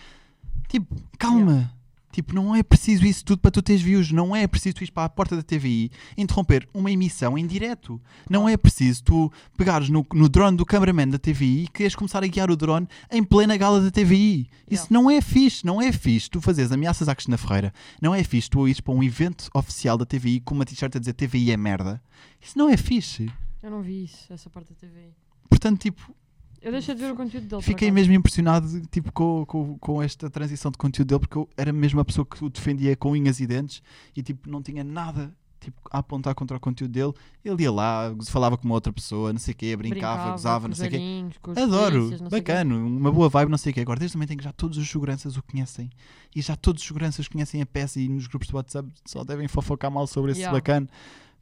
Tipo, calma. Tipo, não é preciso isso tudo para tu teres views. Não é preciso tu ir para a porta da TVI interromper uma emissão em direto. Não é preciso tu pegares no, no drone do cameraman da TVI e queres começar a guiar o drone em plena gala da TVI. Isso Yeah. não é fixe. Não é fixe tu fazeres ameaças à Cristina Ferreira. Não é fixe tu ires para um evento oficial da TVI com uma t-shirt a dizer TVI é merda. Isso não é fixe. Eu não vi isso, essa parte da TV. Portanto, tipo, Eu deixei de ver o conteúdo dele. Fiquei mesmo impressionado tipo, com, com, com esta transição de conteúdo dele, porque eu era mesmo a pessoa que o defendia com unhas e dentes e tipo, não tinha nada tipo, a apontar contra o conteúdo dele. Ele ia lá, falava com uma outra pessoa, não sei o quê, brincava, gozava, com não sei o quê. Adoro, o quê. bacana, uma boa vibe, não sei o quê. Agora, desde também tem que já todos os seguranças o conhecem e já todos os seguranças conhecem a peça e nos grupos de WhatsApp só devem fofocar mal sobre esse Yeah. bacana.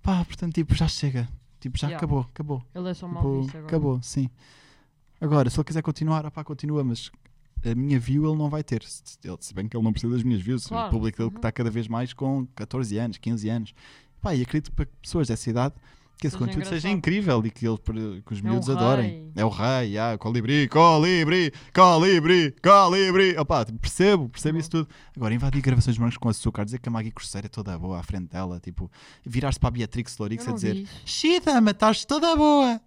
Pá, portanto, tipo, já chega. Tipo, já Yeah. acabou, acabou. Ele é só mal Tipo, acabou, sim. Agora, se ele quiser continuar, opá, continua, mas a minha view ele não vai ter. Se, ele- se bem que ele não precisa das minhas views, Claro, o público dele uhum. que está cada vez mais com 14 anos, 15 anos. Pá, e acredito para pessoas dessa idade que esse Seja conteúdo seja engraçado. incrível e que, ele, que os É miúdos adorem. rei. É o rei, ah, colibri, colibri, colibri, colibri. Opá, tipo, percebo, percebo Uhum. isso tudo. Agora, invadir gravações de com açúcar, dizer que a Maggie Cruzeiro é toda boa à frente dela, tipo, virar-se para a Beatrix Lorix a dizer isso. Xi, dama, estás toda boa.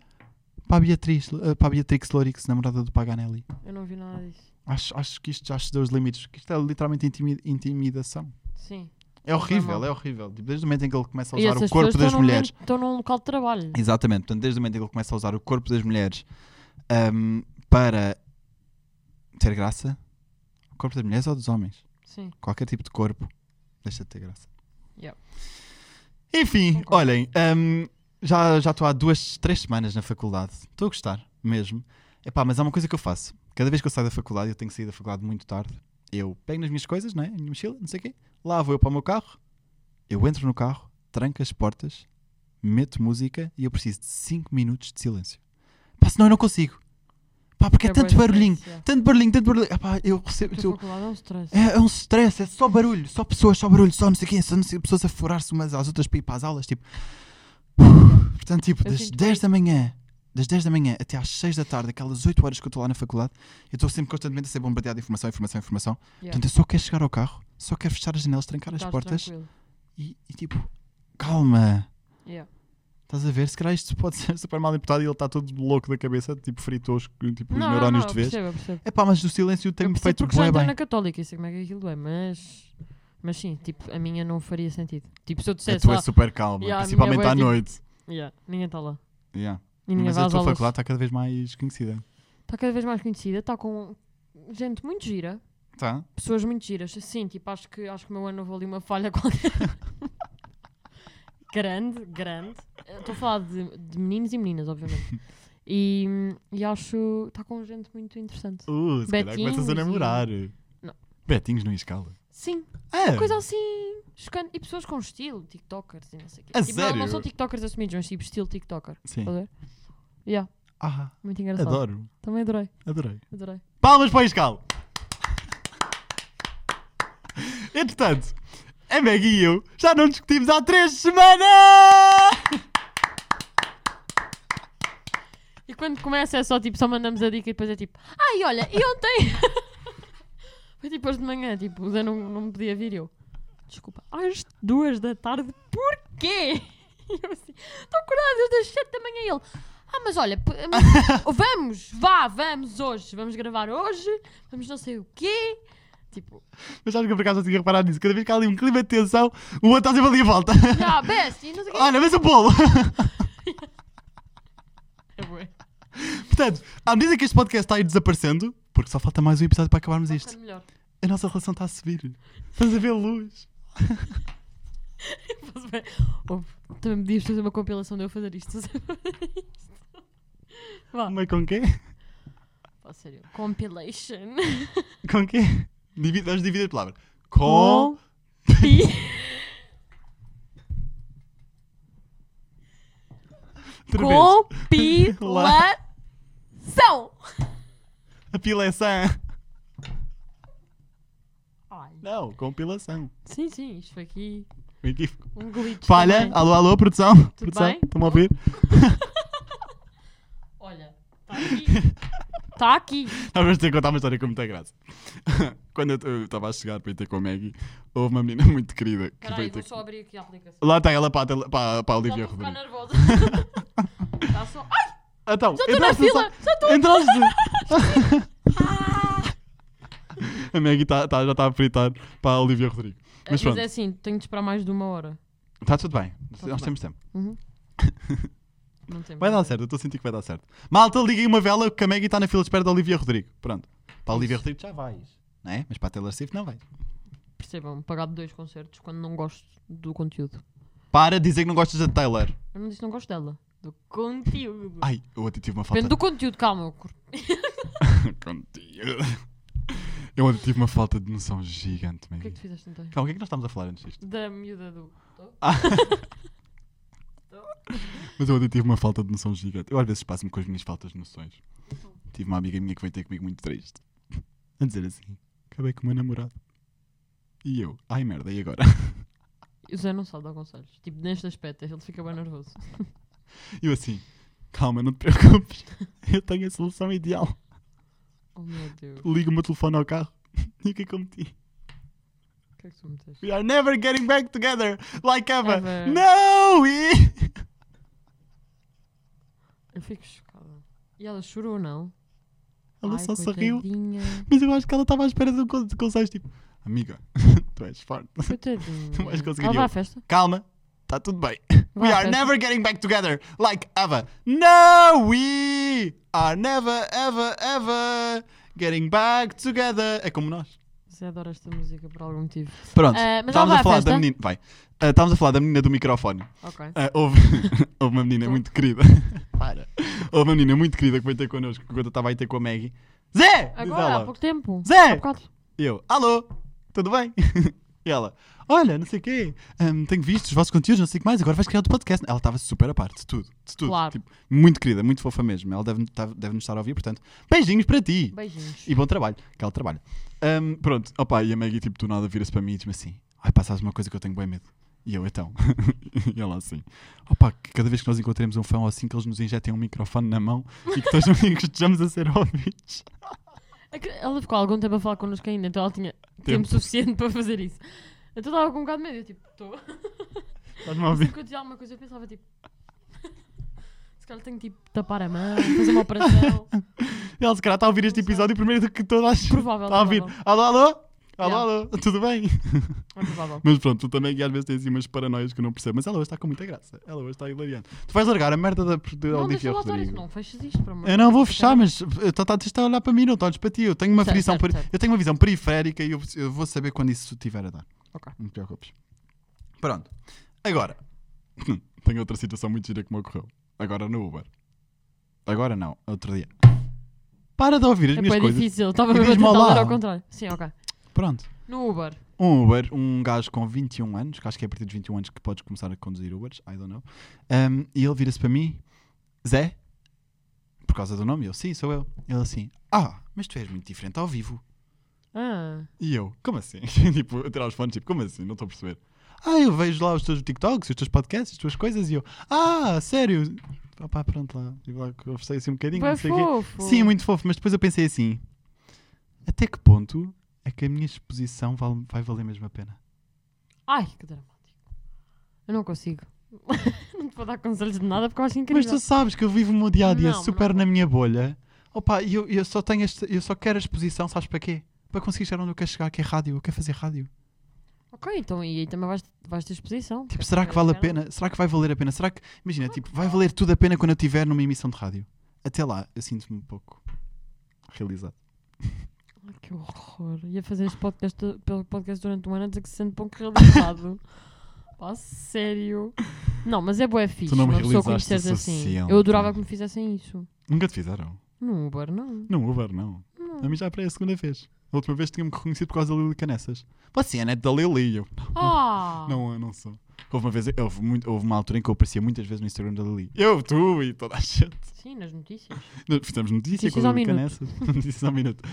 Para a Beatriz, eh, para a Beatrix Lorix, namorada do Paganelli. Eu não vi nada disso. Acho, acho que isto já se deu os limites. que Isto é literalmente intimi- intimidação. Sim. É horrível, é horrível. Tipo, desde o momento em que ele começa a usar o corpo das num mulheres. momento- Estão num local de trabalho. Exatamente, portanto, desde o momento em que ele começa a usar o corpo das mulheres ahm, para ter graça, o corpo das mulheres ou dos homens, Sim. qualquer tipo de corpo, deixa de ter graça. Yep. Enfim, Concordo. olhem, ahm, já já estou há duas, três semanas na faculdade, estou a gostar mesmo. Epá, mas há uma coisa que eu faço, cada vez que eu saio da faculdade, eu tenho que sair da faculdade muito tarde, eu pego nas minhas coisas, não é? a minha mochila, não sei o quê, lá vou eu para o meu carro, eu entro no carro, tranco as portas, meto música e eu preciso de 5 minutos de silêncio. Pá, senão eu não consigo. Pá, porque é, É tanto barulhinho, yeah. tanto barulhinho, tanto barulhinho. Ah, pá, eu recebo. Eu- é um stress. é, é um stress, é só barulho, só pessoas, só barulho, só não sei quem, só não sei, pessoas a furar-se umas às outras para ir para as aulas, tipo. Portanto, tipo, Eu das sinto 10 bem. da manhã, das 10 da manhã até às 6 da tarde, aquelas 8 horas que eu estou lá na faculdade, eu estou sempre constantemente a ser bombardeado de informação, informação, informação. Yeah. Portanto, eu só quero chegar ao carro, só quero fechar as janelas, trancar as portas e, e, tipo, calma. Yeah. Estás a ver? Se calhar isto pode ser super mal interpretado e ele está todo louco da cabeça, tipo, fritou os, tipo, os Não, neurónios não, de eu vez. eu. É pá, mas o silêncio Eu tem-me feito bué bem. na católica sei como é que aquilo é, mas... Mas sim, tipo, a minha não faria sentido. Tipo, se eu A dissesse tua lá... é super calma, Yeah, principalmente à tipo- noite. Yeah, ninguém está lá. Yeah. Ninguém Mas a tua faculdade está cada vez mais conhecida. Está cada vez mais conhecida, está com gente muito gira. Tá? Pessoas muito giras. Sim, tipo, acho que, acho que o meu ano houve ali uma falha qualquer. grande, grande. Estou a falar de, de meninos e meninas, obviamente. E, e acho está com gente muito interessante. Uh, se calhar começas a Betinhos e- namorar. Não. Betinhos no escala. Sim, É. coisa assim. chocante. E pessoas com estilo, TikTokers e não sei o quê. A tipo, não- Não, sério? são TikTokers assumidos, mas tipo estilo TikToker. Sim. Estás a ver? Yeah, Ah, muito engraçado. adoro. Também adorei, Adorei. adorei. Palmas para o escala. Entretanto, a Meg e eu já não discutimos há três semanas! E quando começa é só tipo, só mandamos a dica e depois é tipo, ai olha, e ontem. Foi tipo hoje de manhã, tipo, o Zé não, não me podia vir eu. Desculpa, às duas da tarde, porquê? E eu assim, estou acordada desde as sete da manhã e ele. Ah, mas olha, vamos, vá, vamos hoje, vamos gravar hoje, vamos não sei o quê. Tipo, Mas sabes que eu por acaso já tinha reparado nisso. Cada vez que há ali um clima de tensão, o outro está sempre ali a volta. já, best, e não sei o quê. Olha, vês o bolo. É bué. Portanto, à medida que este podcast está aí desaparecendo, porque só falta mais um episódio para acabarmos Vai isto, melhor. a nossa relação está a subir. Estás a ver luz. Ouve, Também me podias fazer uma compilação de eu fazer isto. Vá. Mas com quê? Fala sério. Compilation. Com quê? Divide, vamos dividir a palavra. Com. Pi. Compilação. A pilação. Ai. Não, compilação. Sim, sim, isto foi aqui Equívoco. um glitch. Falha. também. Alô, alô, produção. produção. bem? Estão a ouvir? Olha, está aqui. Está aqui. Ter que contar uma história com muita graça. Quando eu- estava a chegar para ir ter com a Maggie, houve uma menina muito querida que Espera veio aí, ter vou só abrir aqui a aplicação. Lá está ela para a, para, para a Olivia estou a ficar nervosa. Está só... Ai, Então, já estou na fila. Já estou. Entraste. A Maggie tá, tá- já está a fritar para a Olivia Rodrigo. Mas Mas, é assim, tenho de esperar mais de uma hora. está tudo bem. tudo Nós bem. temos tempo. Uhum. Não temos. Vai dar certo, eu estou a sentir que vai dar certo. Malta, liguei uma vela que a Maggie está na fila de espera da Olivia Rodrigo. Pronto. Para a Olivia Rodrigo já vais. Não é? Mas para a Taylor Swift não vais. Percebam, pagar de dois concertos quando não gosto do conteúdo. Para de dizer que não gostas da Taylor. Eu não disse que não gosto dela. Do conteúdo. Ai, eu ontem tive uma falta Depende do conteúdo, calma. eu cur- Conteúdo. Eu ontem tive uma falta de noção gigante, O que é que tu fizeste então? Calma, o que é que nós estamos a falar antes disto? Da miúda do. Ah. Mas eu ontem tive uma falta de noção gigante. Eu às vezes passo-me com as minhas faltas de noções. Tive uma amiga minha que veio ter comigo muito triste. A dizer assim: acabei com o meu namorado. E eu, ai merda, e agora? O Zé não sabe dar conselhos. Tipo, neste aspecto, ele fica bem nervoso. E eu assim: calma, não te preocupes. Eu tenho a solução ideal. Oh meu Deus. Ligo o meu telefone ao carro e o que é que eu meti? O que é que tu meteste? We are never getting back together like ever. Ever. No! E... Eu fico chocada. E ela chorou, não? Ela Ai, só se riu. coitadinha. Mas eu acho que ela estava à espera de um con- de conselhos tipo: Amiga, tu és forte. Coitadinha. Tu vais conseguir, Ela vai à festa? Calma, está tudo bem. We are never getting back together like ever. No, we are never, ever, ever getting back together. É como nós. Você adora esta música por algum motivo. Pronto, mas estávamos a falar festa? da menina. Vai. Ah, estávamos a falar da menina do microfone. Ok. Ah, houve, houve uma menina muito querida. Para. Houve uma menina muito querida que veio ter connosco quando eu estava aí ter com a Maggie. Zé! Agora, há pouco tempo. Zé! Eu, alô, tudo bem? E ela, olha, não sei o quê, hum, tenho visto os vossos conteúdos, não sei o que mais, agora vais criar outro podcast. Ela estava super a parte de tudo, de tudo. Claro. Tipo, muito querida, muito fofa mesmo. Ela deve, tá- deve nos estar a ouvir, portanto, beijinhos para ti. Beijinhos. E bom trabalho, que ela trabalha. Hum, pronto, opa, e a Maggie, tipo, do nada vira-se para mim e diz-me assim: Ai, pá, sabes uma coisa que eu tenho bem medo. E eu, então. e ela assim: Opa, que cada vez que nós encontremos um fã ou assim, que eles nos injetem um microfone na mão e que todos que estejamos a ser ouvidos. É ela ficou algum tempo a falar connosco ainda, então ela tinha tempo, Tempo. suficiente para fazer isso. Então estava com um bocado de medo, eu tipo, estou. Estás-me a ouvir? Sempre que eu dizia alguma coisa eu pensava tipo. Se calhar tenho tipo tapar a mão, fazer uma operação. Ela se calhar está a ouvir este episódio primeiro do que toda a gente. Provável. Está a ouvir. provável. Alô, alô? Alô, Yeah. alô? Tudo bem? É provável. Mas pronto, tu também que às vezes tens assim umas paranoias que eu não percebo. Mas ela hoje está com muita graça. Ela hoje está hilariante. Tu vais largar a merda da, da Não, Olivia. Rodrigo. Não fechas isto, por amor Eu de não vou fechar, mas tu estás a olhar para mim, não estás para ti. Eu tenho uma Certo, eu tenho uma visão periférica e eu, eu vou saber quando isso estiver a dar. Ok. Não te preocupes. Pronto. Agora, tenho outra situação muito gira que me ocorreu. Agora no Uber. Agora não, outro dia. Para de ouvir as É minhas bem coisas. difícil. Estava E a diz-me tentar olá. ler ao contrário. Sim, ok. Pronto. No Uber. Um Uber, um gajo com 21 anos, que acho que é a partir dos 21 anos que podes começar a conduzir Ubers, I don't know. Um, e ele vira-se para mim, Zé, por causa do nome, eu, sim, sou eu. Ele assim, ah, mas tu és muito diferente ao vivo. Ah. E eu, como assim? tipo, a tirar os fones, tipo, como assim? Não estou a perceber. Ah, eu vejo lá os teus TikToks, os teus podcasts, as tuas coisas, e eu, ah, sério? Opá, pronto lá. E lá conversei assim um bocadinho, não sei o quê. fofo. Sim, muito fofo, mas depois eu pensei assim: até que ponto é que a minha exposição vai valer mesmo a pena? Ai, que dramático. Eu não consigo. não te vou dar conselhos de nada porque eu acho Mas incrível. tu sabes que eu vivo o meu dia a dia Não, super não. na minha bolha. Opa, e eu, eu só tenho este, eu só quero a exposição, sabes para quê? Para conseguir chegar onde eu quero chegar, que é rádio. Eu quero fazer rádio. Ok, então e aí também vais, vais ter exposição. Tipo, será que vale a pena? Será que vai valer a pena? Será que, imagina, tipo, vai valer tudo a pena quando eu estiver numa emissão de rádio? Até lá, eu sinto-me um pouco realizado. Ai, que horror. Ia fazer este podcast, pelo podcast durante um ano a dizer que se sente pouco realizado. Pá, sério. Não, mas é bué fixe. não me realizaste assim. Eu adorava que me fizessem isso. Nunca te fizeram? No Uber, não. Não, Uber, não. Não. A mim já é para a segunda vez. A última vez tinha-me reconhecido por causa da Lili Canessas. Você é neto da Lili. Eu, Ah! não, eu não sou. Houve uma, vez, houve, muito, houve uma altura em que eu aparecia muitas vezes no Instagram da Lili. Eu, tu e toda a gente. Sim, nas notícias. Fizemos notícia Notícias com a Lili. Canessas. Notícias ao minuto.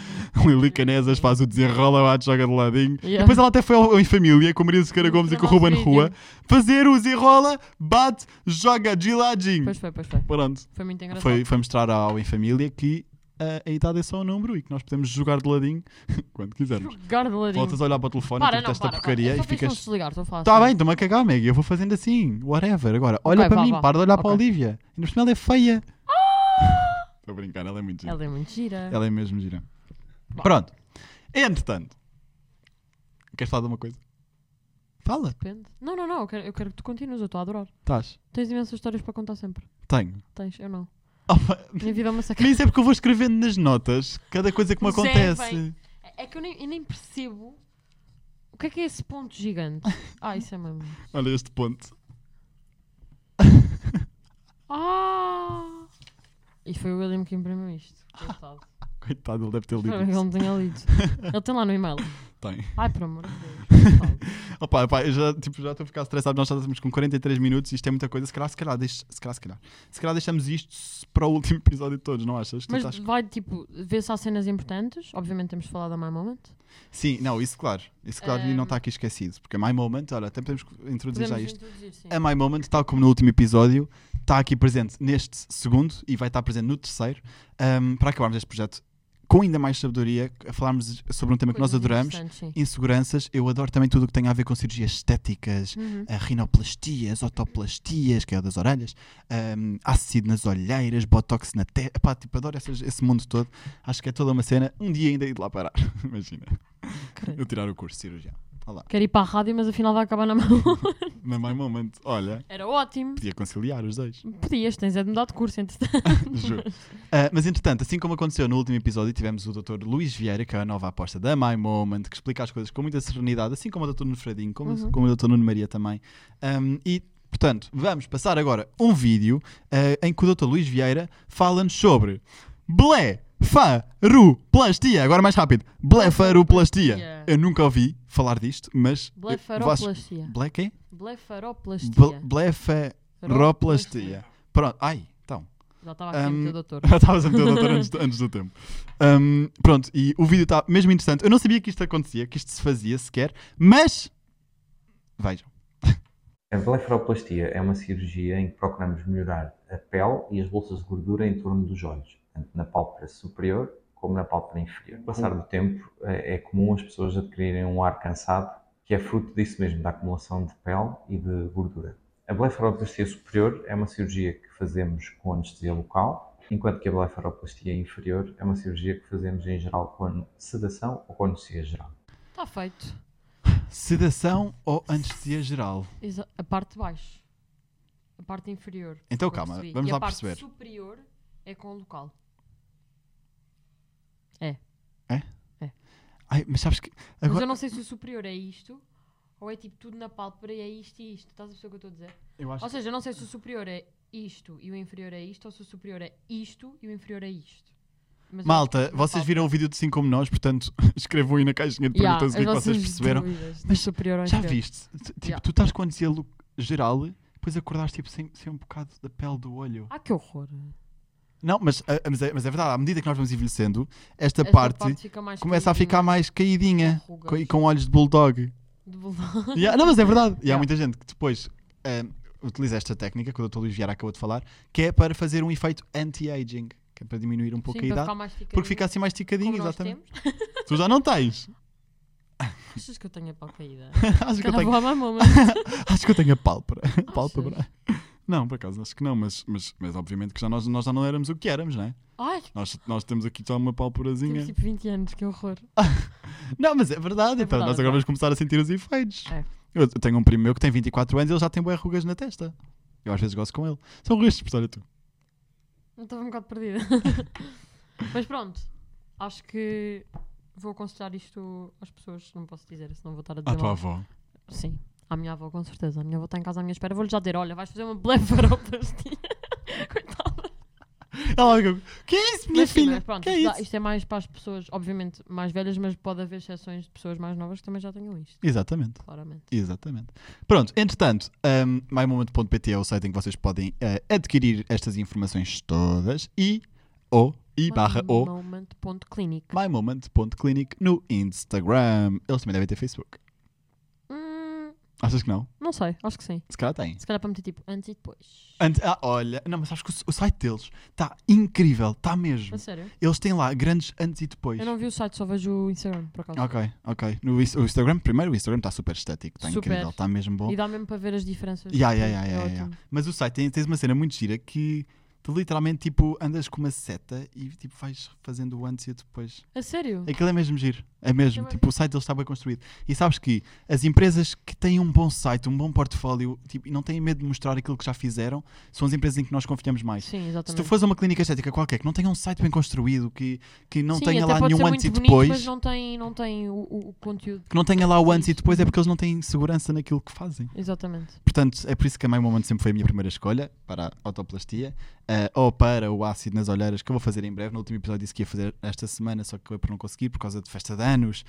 Lili Canessas faz o desenrola, bate, joga de ladinho. Yeah. Depois ela até foi ao, em família com a Maria Sequeira Gomes e com o Ruben vídeo. Rua fazer o desenrola, bate, joga de ladinho. Pois foi, pois foi. Pronto. Foi muito engraçado. Foi, foi mostrar ao em família que ah, a idade é só um número e que nós podemos jogar de ladinho quando quisermos. Jogar de ladinho. Voltas a olhar para o telefone Para, e não, esta para, porcaria e ficas. desligar, estou a Tá assim. bem, estou-me a cagar, Meg. Eu vou fazendo assim, whatever. Agora, olha Ok, para vá, mim, vá. para de olhar para a. Olivia. Ainda por cima ela é feia. Estou a brincar, ela é muito gira. Ela é muito gira. Ela é mesmo gira. Vá. Pronto. Entretanto, queres falar de uma coisa? Fala, Depende. Não, não, não. Eu quero, eu quero que tu continues. Eu estou a adorar. estás. Tens imensas histórias para contar sempre. Tenho. Tens, eu não. Minha vida é uma sacanagem. Nem sei porque eu vou escrevendo nas notas cada coisa que me Zé, acontece. bem. É que eu nem, eu nem percebo o que é que é esse ponto gigante. Ah, isso é mesmo. Olha este ponto. Ah! E foi o William que imprimiu isto. Coitado. Coitado, ele deve ter lido Espero que ele não tenha lido. Ele tem lá no e-mail. Tem. Ai, por amor de Deus. Opa, opa, eu já tipo, já estou a ficar estressado. Nós já estamos com 43 minutos. Isto é muita coisa. Se calhar, se calhar, deixa- se calhar, se calhar. Se calhar deixamos isto para o último episódio de todos, não achas? Tu Mas estás- vai, tipo, ver há cenas importantes. Obviamente temos falar da My Moment. Sim, não, isso claro. Isso claro e não está aqui esquecido. Porque a My Moment, olha, até podemos introduzir já Podemos isto. introduzir. A My Moment, tal como no último episódio, está aqui presente neste segundo e vai estar presente no terceiro. Ahm, para acabarmos este projeto com ainda mais sabedoria, a falarmos sobre um tema que nós adoramos. Inseguranças, eu adoro também tudo o que tem a ver com cirurgias estéticas, Uhum. a rinoplastias, otoplastias, que é o das orelhas, um, ácido nas olheiras, botox na testa. Pá, tipo, adoro essas- esse mundo todo. Acho que é toda uma cena. Um dia ainda ir de lá parar. Imagina. Credo. Eu tirar o curso de cirurgião. Olá. Quero ir para a rádio, mas afinal vai acabar na mão. Na My Moment. Olha, Era ótimo. podia conciliar os dois. Podias, tens é de mudar de curso, entretanto. Juro. Ah, mas entretanto, assim como aconteceu no último episódio, tivemos o Dr. Luís Vieira, que é a nova aposta da My Moment, que explica as coisas com muita serenidade, assim como o Dr. Nuno Fredinho, como, Uhum. como o Dr. Nuno Maria também. Um, e, portanto, vamos passar agora um vídeo ah, em que o Dr. Luís Vieira fala-nos sobre blefaroplastia. Agora mais rápido. Blefaroplastia. Eu nunca ouvi falar disto, mas... vocês- Blefaroplastia. Ble quê? Blefaroplastia. Ble- Blefaroplastia. Pronto. Ai, então. Já estava aqui a Um, doutor. Já estavas a meter o doutor antes, antes do tempo. Um, pronto, e o vídeo está mesmo interessante. Eu não sabia que isto acontecia, que isto se fazia sequer, mas. Vejam. A blefaroplastia é uma cirurgia em que procuramos melhorar a pele e as bolsas de gordura em torno dos olhos, tanto na pálpebra superior como na pálpebra inferior. Com o passar do tempo, é é comum as pessoas adquirirem um ar cansado, que é fruto disso mesmo, da acumulação de pele e de gordura. A blefaroplastia superior é uma cirurgia que fazemos com anestesia local, enquanto que a blefaroplastia inferior é uma cirurgia que fazemos em geral com sedação ou com anestesia geral. Está feito. Sedação ou anestesia geral? Exa- a parte de baixo. A parte inferior. Então calma, percebi. vamos e lá a parte perceber. superior é com o local. Ai, mas sabes que. Mas Agora, eu não sei se o superior é isto ou é tipo tudo na pálpebra e é isto e isto. Estás a perceber o que eu estou a dizer? eu acho Ou seja, eu não sei se o superior é isto e o inferior é isto ou se o superior é isto e o inferior é isto. Mas Malta, vocês viram o vídeo de 5 como nós, portanto, escrevam aí na caixinha de Yeah, perguntas o que é vocês perceberam. dúvidas Mas superior Já inferior. viste? Tipo, Yeah. tu estás com lo- geral, depois acordaste tipo, sem, sem um bocado da pele do olho. Ah, que horror. Não, mas, ah, mas, é, mas é verdade, à medida que nós vamos envelhecendo, esta, Esta parte, mais começa a ficar caidinha, mais caidinha com co- e com olhos de bulldog. de bulldog. Yeah, não, mas é verdade. E há Yeah. muita gente que depois ah, utiliza esta técnica, que o Dr. Luís Vieira acabou de falar, que é para fazer um efeito anti-aging, que é para diminuir um pouco Sim, a idade, porque fica assim mais nós exatamente. Tu já não tens. Achas que eu tenho a pau caída? acho, que eu tenho, acho que eu tenho a pálpebra. pálpebra. Não, por acaso, acho que não, mas, mas, mas obviamente que já nós, nós já não éramos o que éramos, não é? Ai, Nós, nós temos aqui só uma pálpebrazinha. temos tipo 20 anos, que horror. Não, mas é verdade, É então verdade, nós é agora vamos começar a sentir os efeitos. É. Eu, tenho um primo meu que tem 24 anos e ele já tem boas rugas na testa. Eu às vezes gosto com ele. São riscos, olha tu. Estava um bocado perdida. mas pronto, acho que vou aconselhar isto às pessoas, não posso dizer, senão vou estar a dizer À tua avó. Sim, à minha avó, com certeza. A minha avó está em casa à minha espera. Vou-lhe já dizer: olha, vais fazer uma blefaroplastia. Coitada. Ela fica, que é isso, minha Mas sim, filha? mas pronto, que é isto, isso? isto é mais para as pessoas, obviamente, mais velhas, mas pode haver exceções de pessoas mais novas que também já tenham isto, Exatamente. claramente. Exatamente. Pronto, entretanto, um, mymoment.pt é o site em que vocês podem eh, adquirir estas informações todas e ou e barra ou Moment.clinic. mymoment.clinic no Instagram. Eles também devem ter Facebook. Achas que não? não sei, acho que sim. Se calhar tem. Se calhar para meter tipo antes e depois. Ante- ah, olha, não, mas acho que o, o site deles está incrível, está mesmo. A sério? Eles têm lá grandes antes e depois. Eu não vi o site, só vejo o Instagram, por acaso. Ok, ok. No o Instagram, primeiro o Instagram está super estético, está Super. incrível, está mesmo bom. E dá mesmo para ver as diferenças. Ya, ya, tipo, ya, é ótimo. Mas o site tem, tens uma cena muito gira que tu literalmente tipo andas com uma seta e tipo vais fazendo o antes e o depois. A sério? Aquilo é mesmo giro. É mesmo. Eu- Tipo, o site deles está bem construído. E sabes que as empresas que têm um bom site, um bom portfólio tipo, e não têm medo de mostrar aquilo que já fizeram, são as empresas em que nós confiamos mais. Sim, Se exatamente. tu fores a uma clínica estética qualquer que não tenha um site bem construído, que, que não Sim, tenha lá nenhum antes e bonito, depois, Mas não tem, não tem o, o- conteúdo. que não tenha lá o antes e Isso. depois, é porque eles não têm segurança naquilo que fazem. Exatamente. Portanto, é por isso que a My Moment sempre foi a minha primeira escolha para a autoplastia eh, ou para o ácido nas olheiras, que eu vou fazer em breve. No último episódio disse que ia fazer esta semana, só que acabei por não conseguir por causa de festa de anos.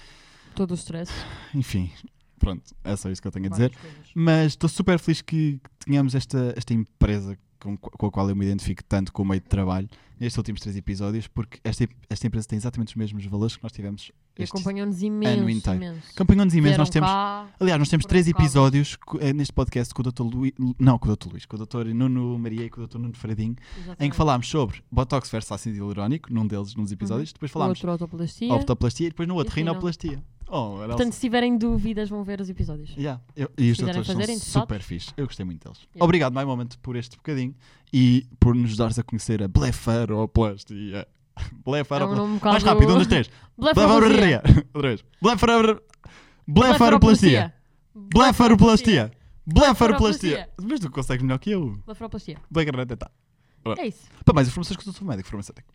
Todo o stress. Enfim, Pronto, é só isso que eu tenho a dizer. Mas estou super feliz que tenhamos esta, esta empresa com, com a qual eu me identifico tanto com o meio de trabalho nestes últimos três episódios, porque esta, esta empresa tem exatamente os mesmos valores que nós tivemos. E Este, acompanhou-nos ano imenso, inteiro. imenso. acompanhou-nos imenso. Vieram Nós temos, cá, aliás, nós temos três episódios eh, neste podcast com o Dr. Luís, não, com o Dr. Luís, com o Dr. Nuno Maria e com o Dr. Nuno Fradinho, em Exatamente. que falámos sobre Botox versus ácido hialurónico, num deles, nos episódios. Depois O falámos outro autoplastia. optoplastia e depois no outro E rino. rinoplastia. Oh, Portanto, se tiverem dúvidas, vão ver os episódios. Yeah, eu- e os doutores são fazer, super fixe. Eu gostei muito deles. Yeah. Obrigado, My Moment, por este bocadinho e por nos dares a conhecer a blefaroplastia. É um Blefaroplastia. nome um. Mais rápido, um, dois, três. Blefaroplastia. Blefaroplastia. Blefaroplastia. Blefaroplastia. Blefaroplastia. Mas tu consegues melhor que eu. Blefaroplastia. Blefaroplastia. É isso. Para mais informações que eu sou médico farmacêutico.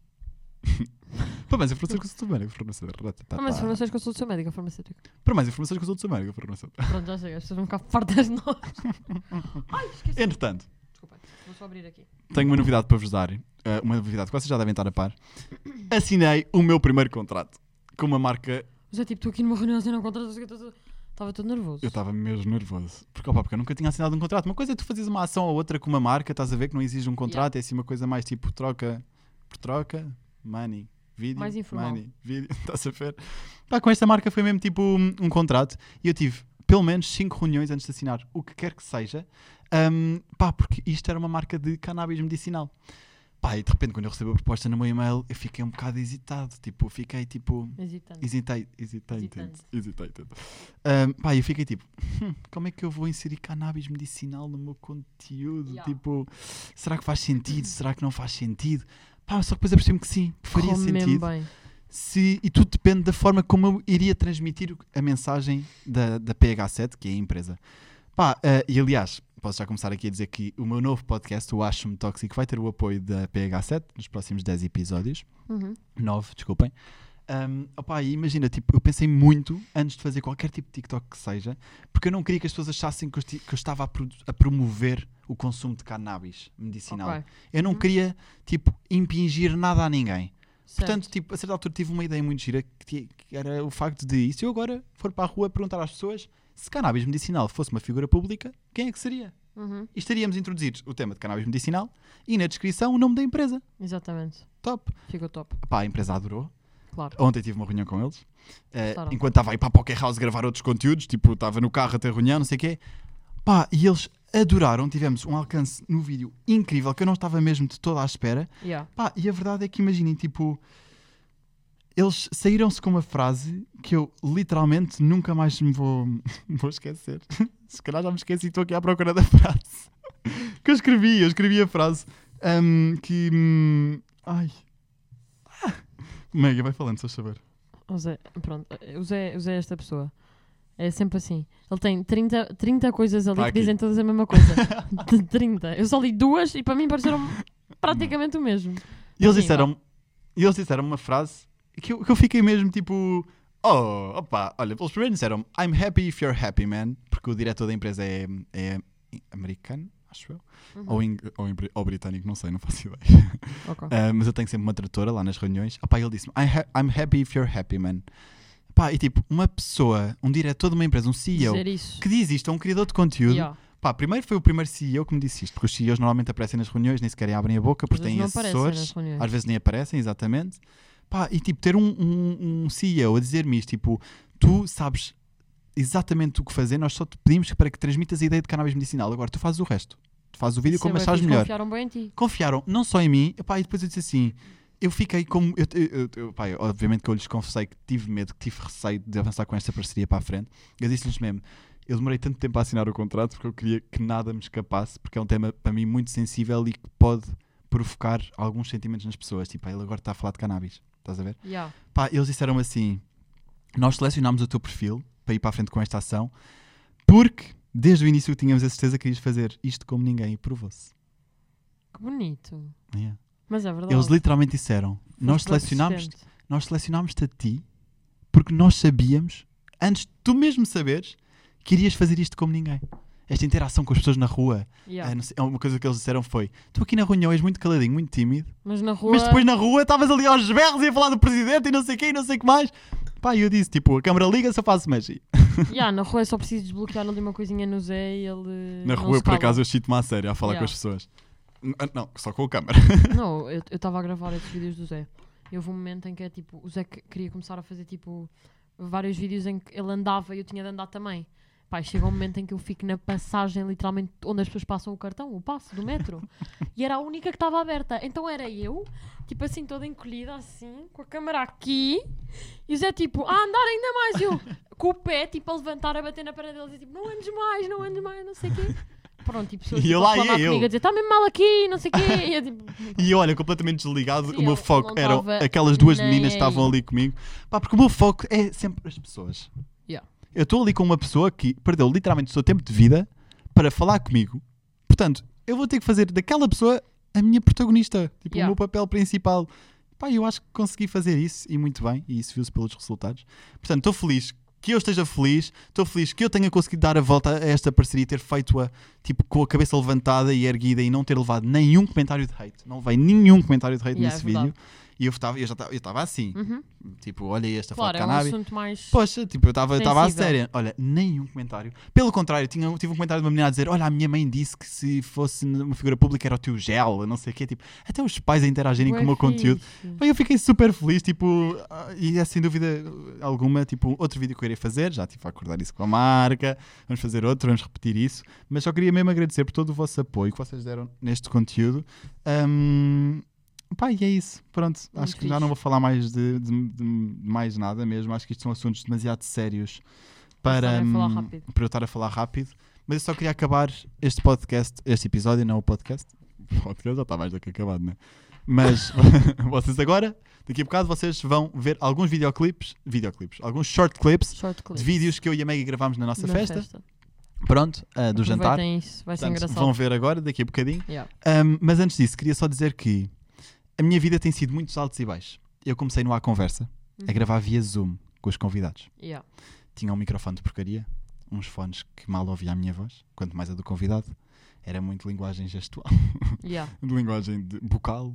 Para mais informações eu sou médico farmacêutico. Há mais informações que eu sou do seu médico farmacêutico. Para mais informações que eu sou médico farmacêutico. Pronto, já sei, as pessoas vão ficar fartas de nós. Ai, esqueci. Entretanto, Desculpa, vou só abrir aqui. tenho uma novidade para vos dar. eh, uma novidade que vocês já devem estar a par. Assinei o meu primeiro contrato com uma marca. Mas é tipo, estou aqui numa reunião sem não contrato, estava todo nervoso. Eu estava mesmo nervoso. Porque, opa, porque eu nunca tinha assinado um contrato. Uma coisa é tu fazes uma ação ou outra com uma marca, estás a ver que não exige um contrato, é assim uma coisa mais tipo troca por troca, money, vídeo, Mais informal. money, vídeo, estás a ver? Pá, com esta marca foi mesmo tipo um, um contrato e eu tive pelo menos 5 reuniões antes de assinar o que quer que seja, Ahm, pá, porque isto era uma marca de cannabis medicinal. Pá, e de repente quando eu recebi a proposta no meu e-mail, eu fiquei um bocado hesitado, tipo, fiquei tipo... Hesitante. Hesitei, hesitei, Hesitante. hesitei. Um, pá, eu fiquei tipo, "Hum, como é que eu vou inserir cannabis medicinal no meu conteúdo? Yeah. Tipo, será que faz sentido? Será que não faz sentido? Pá, só que depois apercebi-me que sim, que faria sentido. bem. Se, e tudo depende da forma como eu iria transmitir a mensagem da, da PH7, que é a empresa. Pá, eh, e aliás, posso já começar aqui a dizer que o meu novo podcast, o Acho-me Tóxico, vai ter o apoio da PH7 nos próximos 10 episódios. Uhum. 9, desculpem. Um, opá, e imagina, tipo, eu pensei muito antes de fazer qualquer tipo de TikTok que seja, porque eu não queria que as pessoas achassem que eu, que eu estava a, produ- a promover o consumo de cannabis medicinal. Ok. Eu não Uhum. queria, tipo, impingir nada a ninguém. Certo. Portanto, tipo, a certa altura tive uma ideia muito gira que, que era o facto de, e se eu agora for para a rua perguntar às pessoas se cannabis medicinal fosse uma figura pública, quem é que seria? Uhum. E estaríamos a introduzir o tema de cannabis medicinal e na descrição o nome da empresa. Exatamente. Top. Ficou top. Pá, a empresa adorou. Claro. Ontem tive uma reunião com eles. Gostaram? enquanto estava aí para a Poker House gravar outros conteúdos, tipo, estava no carro até a reunião, não sei o quê. Pá, e eles adoraram. Tivemos um alcance no vídeo incrível que eu não estava mesmo de toda à espera. Yeah. Pá, e a verdade é que imaginem, tipo, eles saíram-se com uma frase que eu literalmente nunca mais me vou, vou esquecer. Se calhar já me esqueci estou aqui à procura da frase. que eu escrevi, eu escrevi a frase hum, que. hum, ai. Ah, Mega, vai falando, só saber. O Zé, pronto, o Zé, o Zé é esta pessoa. É sempre assim. Ele tem 30, 30 coisas ali Tá que aqui. dizem todas a mesma coisa. De 30. Eu só li duas e para mim pareceram praticamente o mesmo. E eles Sim, disseram, e eles disseram uma frase que eu, que eu fiquei mesmo tipo. Oh, opa, olha, eles primeiro disseram I'm happy if you're happy, man. Porque o diretor da empresa é, é americano, acho eu. Uhum. Ou, ing- ou, ou britânico, não sei, não faço ideia. Ok. Ah, mas eu tenho sempre uma tradutora lá nas reuniões. Opa, ele disse-me ha- I'm happy if you're happy, man. Pá, e tipo, uma pessoa, um diretor de uma empresa, um CEO, Dizer isso. que diz isto a um criador de conteúdo. Yeah. Pá, primeiro foi o primeiro CEO que me disse isto, porque os CEOs normalmente aparecem nas reuniões, nem sequer abrem a boca, porque vezes têm assessores. Às vezes nem aparecem, exatamente. Pá, e tipo, ter um, um, um CEO a dizer-me isto, tipo, tu sabes exatamente o que fazer, nós só te pedimos para que transmitas a ideia de cannabis medicinal. Agora tu fazes o resto. Tu fazes o vídeo Isso é como achares melhor. Confiaram bem em ti. Confiaram não só em mim, epá, e depois eu disse assim. Eu fiquei como. Eu, eu, eu- pá, obviamente que eu lhes confessei que tive medo, que tive receio de avançar com esta parceria para a frente. Eu disse-lhes mesmo: eu demorei tanto tempo a assinar o contrato porque eu queria que nada me escapasse, porque é um tema para mim muito sensível e que pode provocar alguns sentimentos nas pessoas. Tipo, ele agora está a falar de cannabis. Estás a ver? Yeah. Pá, eles disseram assim: Nós selecionámos o teu perfil para ir para a frente com esta ação porque desde o início tínhamos a certeza que querias fazer isto como ninguém e provou-se. Que bonito. Yeah. Mas é verdade. Eles literalmente disseram: Nós selecionámos, nós selecionámos-te a ti porque nós sabíamos, antes de tu mesmo saberes, que irias fazer isto como ninguém. Esta interação com as pessoas na rua, Yeah. ah, não sei, uma coisa que eles disseram foi: Tu aqui na reunião és muito caladinho, muito tímido, Mas na rua. mas depois na rua estavas ali aos berros e a falar do presidente e não sei o que e não sei o que mais. Pá, eu disse: Tipo, a câmara liga-se, eu faço magia. Yeah, na rua é só preciso desbloquear ali uma coisinha no Zé e ele. Na rua, se por acaso, eu chito-me à sério a falar Yeah. com as pessoas. Ah, Não, só com a câmera. Não, eu estava a gravar esses vídeos do Zé. E houve um momento em que é tipo, o Zé que- queria começar a fazer tipo vários vídeos em que ele andava e eu tinha de andar também. Pai, chega um momento em que eu fico na passagem, literalmente, onde as pessoas passam o cartão, o passo do metro. e era a única que estava aberta. Então era eu, tipo assim, toda encolhida, assim, com a câmera aqui. E o Zé, tipo, a andar ainda mais. E eu, com o pé, tipo, a levantar, a bater na parede dele, e tipo, não andes mais, não andes mais, não sei o quê. Pronto, tipo, pessoas E tipo, eu lá ia eu. comigo, a dizer, está mesmo mal aqui, não sei o quê. E eu, tipo, E olha, completamente desligado, Sim, o meu foco eram aquelas duas meninas que estavam ali comigo. Pá, porque o meu foco é sempre as pessoas. Yeah. Eu estou ali com uma pessoa que perdeu literalmente o seu tempo de vida para falar comigo. Portanto, eu vou ter que fazer daquela pessoa a minha protagonista, tipo Yeah. o meu papel principal. Pá, eu acho que consegui fazer isso e muito bem, e isso viu-se pelos resultados. Portanto, estou feliz que eu esteja feliz, estou feliz que eu tenha conseguido dar a volta a esta parceria ter feito-a tipo, com a cabeça levantada e erguida e não ter levado nenhum comentário de hate. Não levei nenhum comentário de hate Yeah, nesse é vídeo. E eu estava eu já estava- eu estava assim, uhum. tipo, olha esta Claro, foto é de um cannabis. assunto mais. Poxa, tipo, eu estava à Sensível. séria. Olha, nenhum comentário. Pelo contrário, tinha, tive um comentário de uma menina a dizer: Olha, a minha mãe disse que se fosse uma figura pública era o teu gel, não sei o quê. Tipo, até os pais a interagirem Bué com o meu conteúdo. Bem, eu fiquei super feliz, tipo, ah, e é sem dúvida alguma, tipo, outro vídeo que eu irei fazer, já estive a acordar isso com a marca, vamos fazer outro, vamos repetir isso, mas só queria mesmo agradecer por todo o vosso apoio que vocês deram neste conteúdo. Ahm, pá, e é isso, pronto, acho que já fixe. não vou falar mais de, de- de mais nada mesmo, acho que isto são assuntos demasiado sérios para, hum, para eu estar a falar rápido, mas eu só queria acabar este podcast, este episódio, não o podcast, o podcast já está mais do que acabado, né? Mas vocês agora, daqui a bocado, vocês vão ver alguns videoclipes, videoclipes, alguns short clips Short clips. de vídeos que eu e a Maggie gravámos na nossa Na festa. Pronto, ah, do jantar. Isso, vai ser Portanto, engraçado. vão ver agora, daqui a bocadinho. Yeah. Um, mas antes disso, queria só dizer que a minha vida tem sido muitos altos e baixos. Eu comecei no A Conversa, a Uhum. gravar via Zoom com os convidados. Yeah. Tinha um microfone de porcaria, uns fones que mal ouvia a minha voz, quanto mais a do convidado. Era muito linguagem gestual, Yeah. de linguagem de bucal.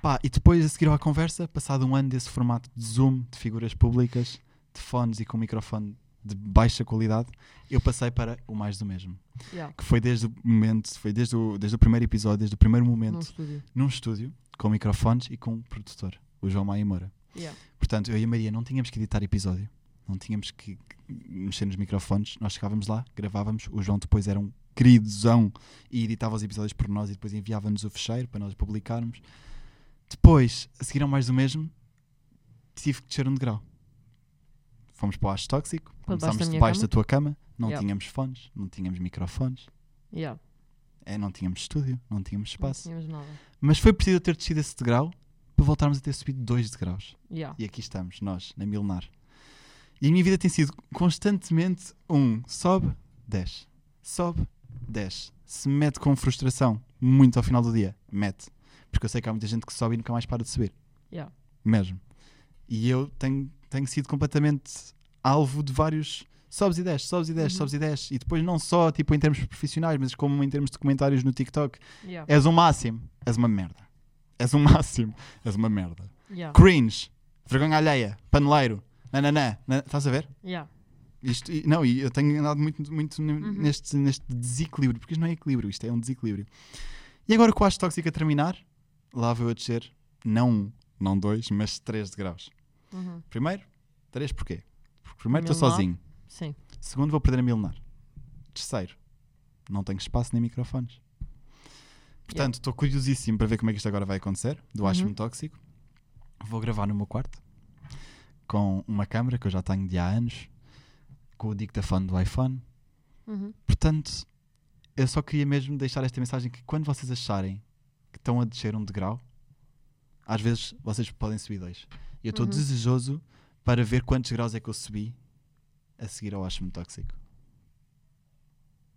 Pá, e depois a seguir ao A Conversa, passado um ano desse formato de Zoom, de figuras públicas, de fones e com microfone de baixa qualidade, eu passei para o mais do mesmo. Yeah. Que foi desde o momento, foi desde o, desde o primeiro episódio, desde o primeiro momento Num estúdio. num estúdio com microfones e com um produtor, o João Maia Moura. Yeah. Portanto, eu e a Maria não tínhamos que editar episódio, não tínhamos que mexer nos microfones, nós chegávamos lá, gravávamos, o João depois era um queridozão e editava os episódios por nós e depois enviava-nos o fecheiro para nós publicarmos. Depois, a seguir ao mais do mesmo, tive que descer um degrau. Fomos para o Acho Tóxico, debaixo começámos debaixo da tua cama, não Yeah. tínhamos fones, não tínhamos microfones, Yeah. é, não tínhamos estúdio, não tínhamos Não espaço. tínhamos nada. Mas foi preciso ter descido esse degrau para voltarmos a ter subido dois degraus. Yeah. E aqui estamos, nós, na Milenar. E a minha vida tem sido constantemente um sobe, desce, sobe, desce. Se mete com frustração muito ao final do dia, mete. Porque eu sei que há muita gente que sobe e nunca mais para de subir. Yeah. Mesmo. E eu tenho, tenho sido completamente alvo de vários sobes e desces, sobes e desces, Uhum. sobes e desces. E depois não só tipo em termos profissionais, mas como em termos de comentários no TikTok. Yeah. És o máximo. És uma merda. És o máximo. És uma merda. Yeah. Cringe. Vergonha alheia. Paneleiro. Nananã. Nan- Estás a ver? Yeah. Isto, não, e eu tenho andado muito, muito Uhum. neste, neste desequilíbrio, porque isto não é equilíbrio, isto é um desequilíbrio. E agora com a Acho Tóxica a terminar, lá vou eu descer, não um, não dois, mas três degraus. Uhum. Primeiro, três porquê? Porque primeiro estou sozinho. Sim. Segundo, vou perder a milenar. Terceiro, não tenho espaço nem microfones. Portanto, estou curiosíssimo para ver como é que isto agora vai acontecer, do Uhum. Acho-me Tóxico. Vou gravar no meu quarto, com uma câmera que eu já tenho de há anos, com o dictafone do iPhone. Uhum. Portanto, eu só queria mesmo deixar esta mensagem que quando vocês acharem que estão a descer um degrau, às vezes vocês podem subir dois. E eu estou Uhum. desejoso para ver quantos graus é que eu subi a seguir ao Acho-me Tóxico.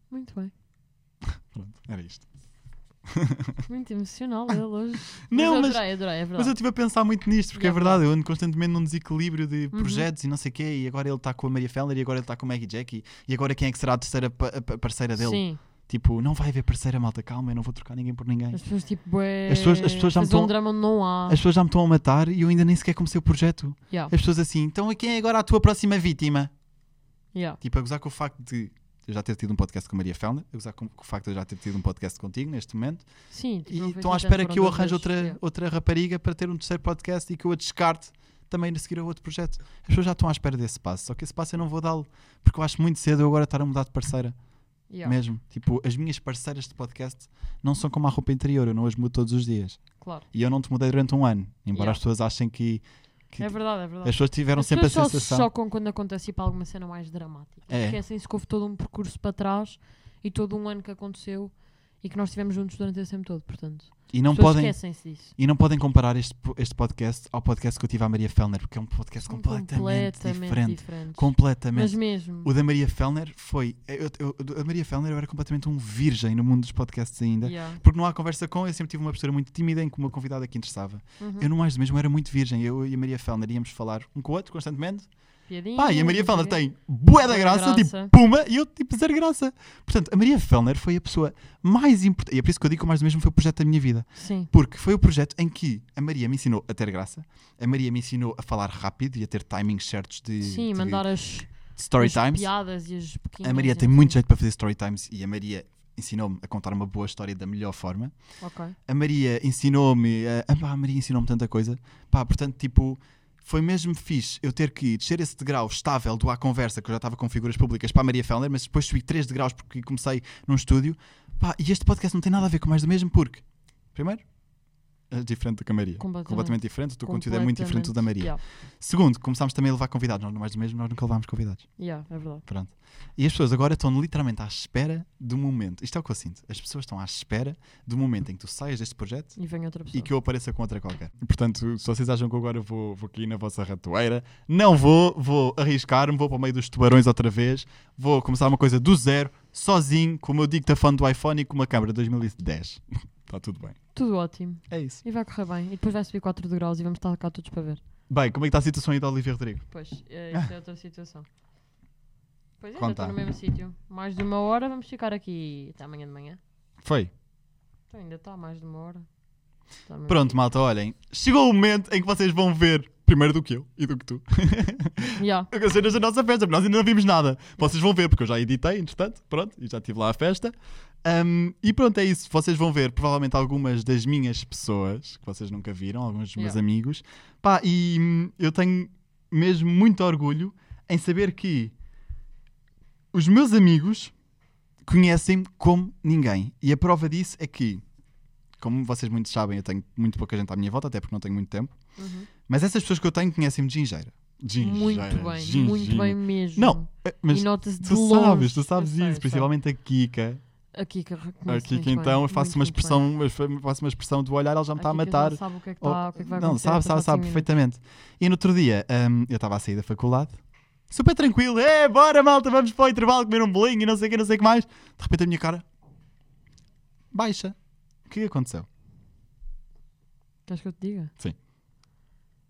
Muito bem. Pronto, era isto. Muito emocional ele hoje. Não, eu mas- adorei, adorei, é Mas eu estive a pensar muito nisto, porque É é verdade, eu ando constantemente num desequilíbrio de Uhum. projetos e não sei o quê, e agora ele está com a Maria Fellner e agora ele está com o Maggie Jackie, e agora quem é que será a terceira pa- pa- parceira dele? Sim. Tipo, não vai haver parceira, malta, calma, eu não vou trocar ninguém por ninguém. As pessoas tipo, bué, As pessoas- as pessoas já me fazer um estão- drama não há. As pessoas já me estão a matar e eu ainda nem sequer comecei o projeto. Yeah. As pessoas assim, então quem é agora a tua próxima vítima? Yeah. Tipo, a gozar com o facto de eu já ter tido um podcast com a Maria Fellner, a gozar com, o facto de eu já ter tido um podcast contigo neste momento, Sim, tipo, e estão à assim espera que eu arranje outra, Yeah. outra rapariga para ter um terceiro podcast e que eu a descarte também a seguir a outro projeto. As pessoas já estão à espera desse passo, só que esse passo eu não vou dá-lo, porque eu acho muito cedo eu agora estar a mudar de parceira. Yeah, Mesmo. Tipo, as minhas parceiras de podcast não são como a roupa interior, eu não as mudo todos os dias. Claro. E eu não te mudei durante um ano, embora Yeah. as pessoas achem que, que É verdade, é verdade. as pessoas tiveram As sempre a pessoas só se sensação. chocam quando acontece tipo, alguma cena mais dramática. É. Esquecem-se que houve todo um percurso para trás e todo um ano que aconteceu e que nós estivemos juntos durante esse tempo todo. Portanto, E não podem, esquecem-se disso. e não podem comparar este, este podcast ao podcast que eu tive à Maria Fellner, porque é um podcast São completamente, diferente. diferentes. Completamente. Mas mesmo. O da Maria Fellner foi. Eu, eu, a Maria Fellner eu era completamente um virgem no mundo dos podcasts ainda. Yeah. Porque não há conversa com, eu sempre tive uma postura muito tímida em que uma convidada que interessava. Uhum. Eu, no mais do mesmo, era muito virgem. Eu e a Maria Fellner íamos falar um com o outro constantemente. Piadinha, Pá, e a Maria Fellner tem bué da graça, graça. tipo puma, e eu tipo zero graça. Portanto, a Maria Fellner foi a pessoa mais importante. E é por isso que eu digo que o mais do mesmo foi o projeto da minha vida. Sim. Porque foi o projeto em que a Maria me ensinou a ter graça, a Maria me ensinou a falar rápido e a ter timings certos de, Sim, de- mandar as, story as times. piadas e as pequenas. A Maria tem muito jeito para fazer story times e a Maria ensinou-me a contar uma boa história da melhor forma. Ok. A Maria ensinou-me, a, pá, a Maria ensinou-me tanta coisa. Pá, portanto, tipo, foi mesmo fixe eu ter que descer esse degrau estável do à conversa, que eu já estava com figuras públicas para a Maria Fellner, mas depois subi 3 degraus porque comecei num estúdio. Pá, e este podcast não tem nada a ver com mais do mesmo, porque, primeiro, diferente do que a Maria. Completamente. diferente, o teu conteúdo é muito diferente do da Maria. Yeah. Segundo, começámos também a levar convidados. Nós, mais do mesmo, nós nunca levámos convidados. Yeah, é verdade. Pronto. E as pessoas agora estão literalmente à espera do momento. Isto é o que eu sinto. As pessoas estão à espera do momento em que tu saias deste projeto E outra pessoa. e que eu apareça com outra qualquer. Portanto, se vocês acham que agora vou, vou cair na vossa ratoeira, não vou, vou arriscar-me, vou para o meio dos tubarões outra vez, vou começar uma coisa do zero, sozinho, com o meu dictafone do iPhone e com uma câmera 2010. Está tudo bem. Tudo ótimo. É isso. E vai correr bem. E depois vai subir 4 degraus e vamos estar cá todos para ver. Bem, como é que está a situação aí da Olivia Rodrigo? Pois, é, isso é outra situação. Pois é, já Conta. estou no mesmo sítio. Mais de uma hora, vamos ficar aqui até amanhã de manhã. Foi. Então ainda está, mais de uma hora. Está no mesmo Pronto, sítio. malta, olhem. Chegou o momento em que vocês vão ver, primeiro do que eu e do que tu, Yeah. as cenas da nossa festa, porque nós ainda não vimos nada. Vocês vão ver, porque eu já editei, entretanto, pronto, e já estive lá à festa. Um, e pronto, é isso. Vocês vão ver provavelmente algumas das minhas pessoas que vocês nunca viram, alguns dos meus Yeah. amigos. Pá, e hum, eu tenho mesmo muito orgulho em saber que os meus amigos conhecem-me como ninguém. E a prova disso é que, como vocês muito sabem, eu tenho muito pouca gente à minha volta, até porque não tenho muito tempo. Uhum. Mas essas pessoas que eu tenho conhecem-me de gingeira. Gingeira, Muito bem, gingina. muito bem mesmo. Não, eh, mas e nota-se de tu longe. sabes, tu sabes Eu sei, isso, sei. principalmente a Kika. A Kika A Kika, muito bem, então, eu faço muito, uma muito expressão, eu faço uma expressão do olhar, ela já me A está a matar. sabe o que é que, Oh, tá, o que, é que vai não, acontecer sabe, nos sabe, sabe próximos perfeitamente. E no outro dia, hum, eu estava a sair da faculdade, super tranquilo, é, bora malta, vamos para o intervalo comer um bolinho e não sei o que, não sei o que mais. De repente a minha cara baixa. O que aconteceu? Queres que eu te diga? Sim.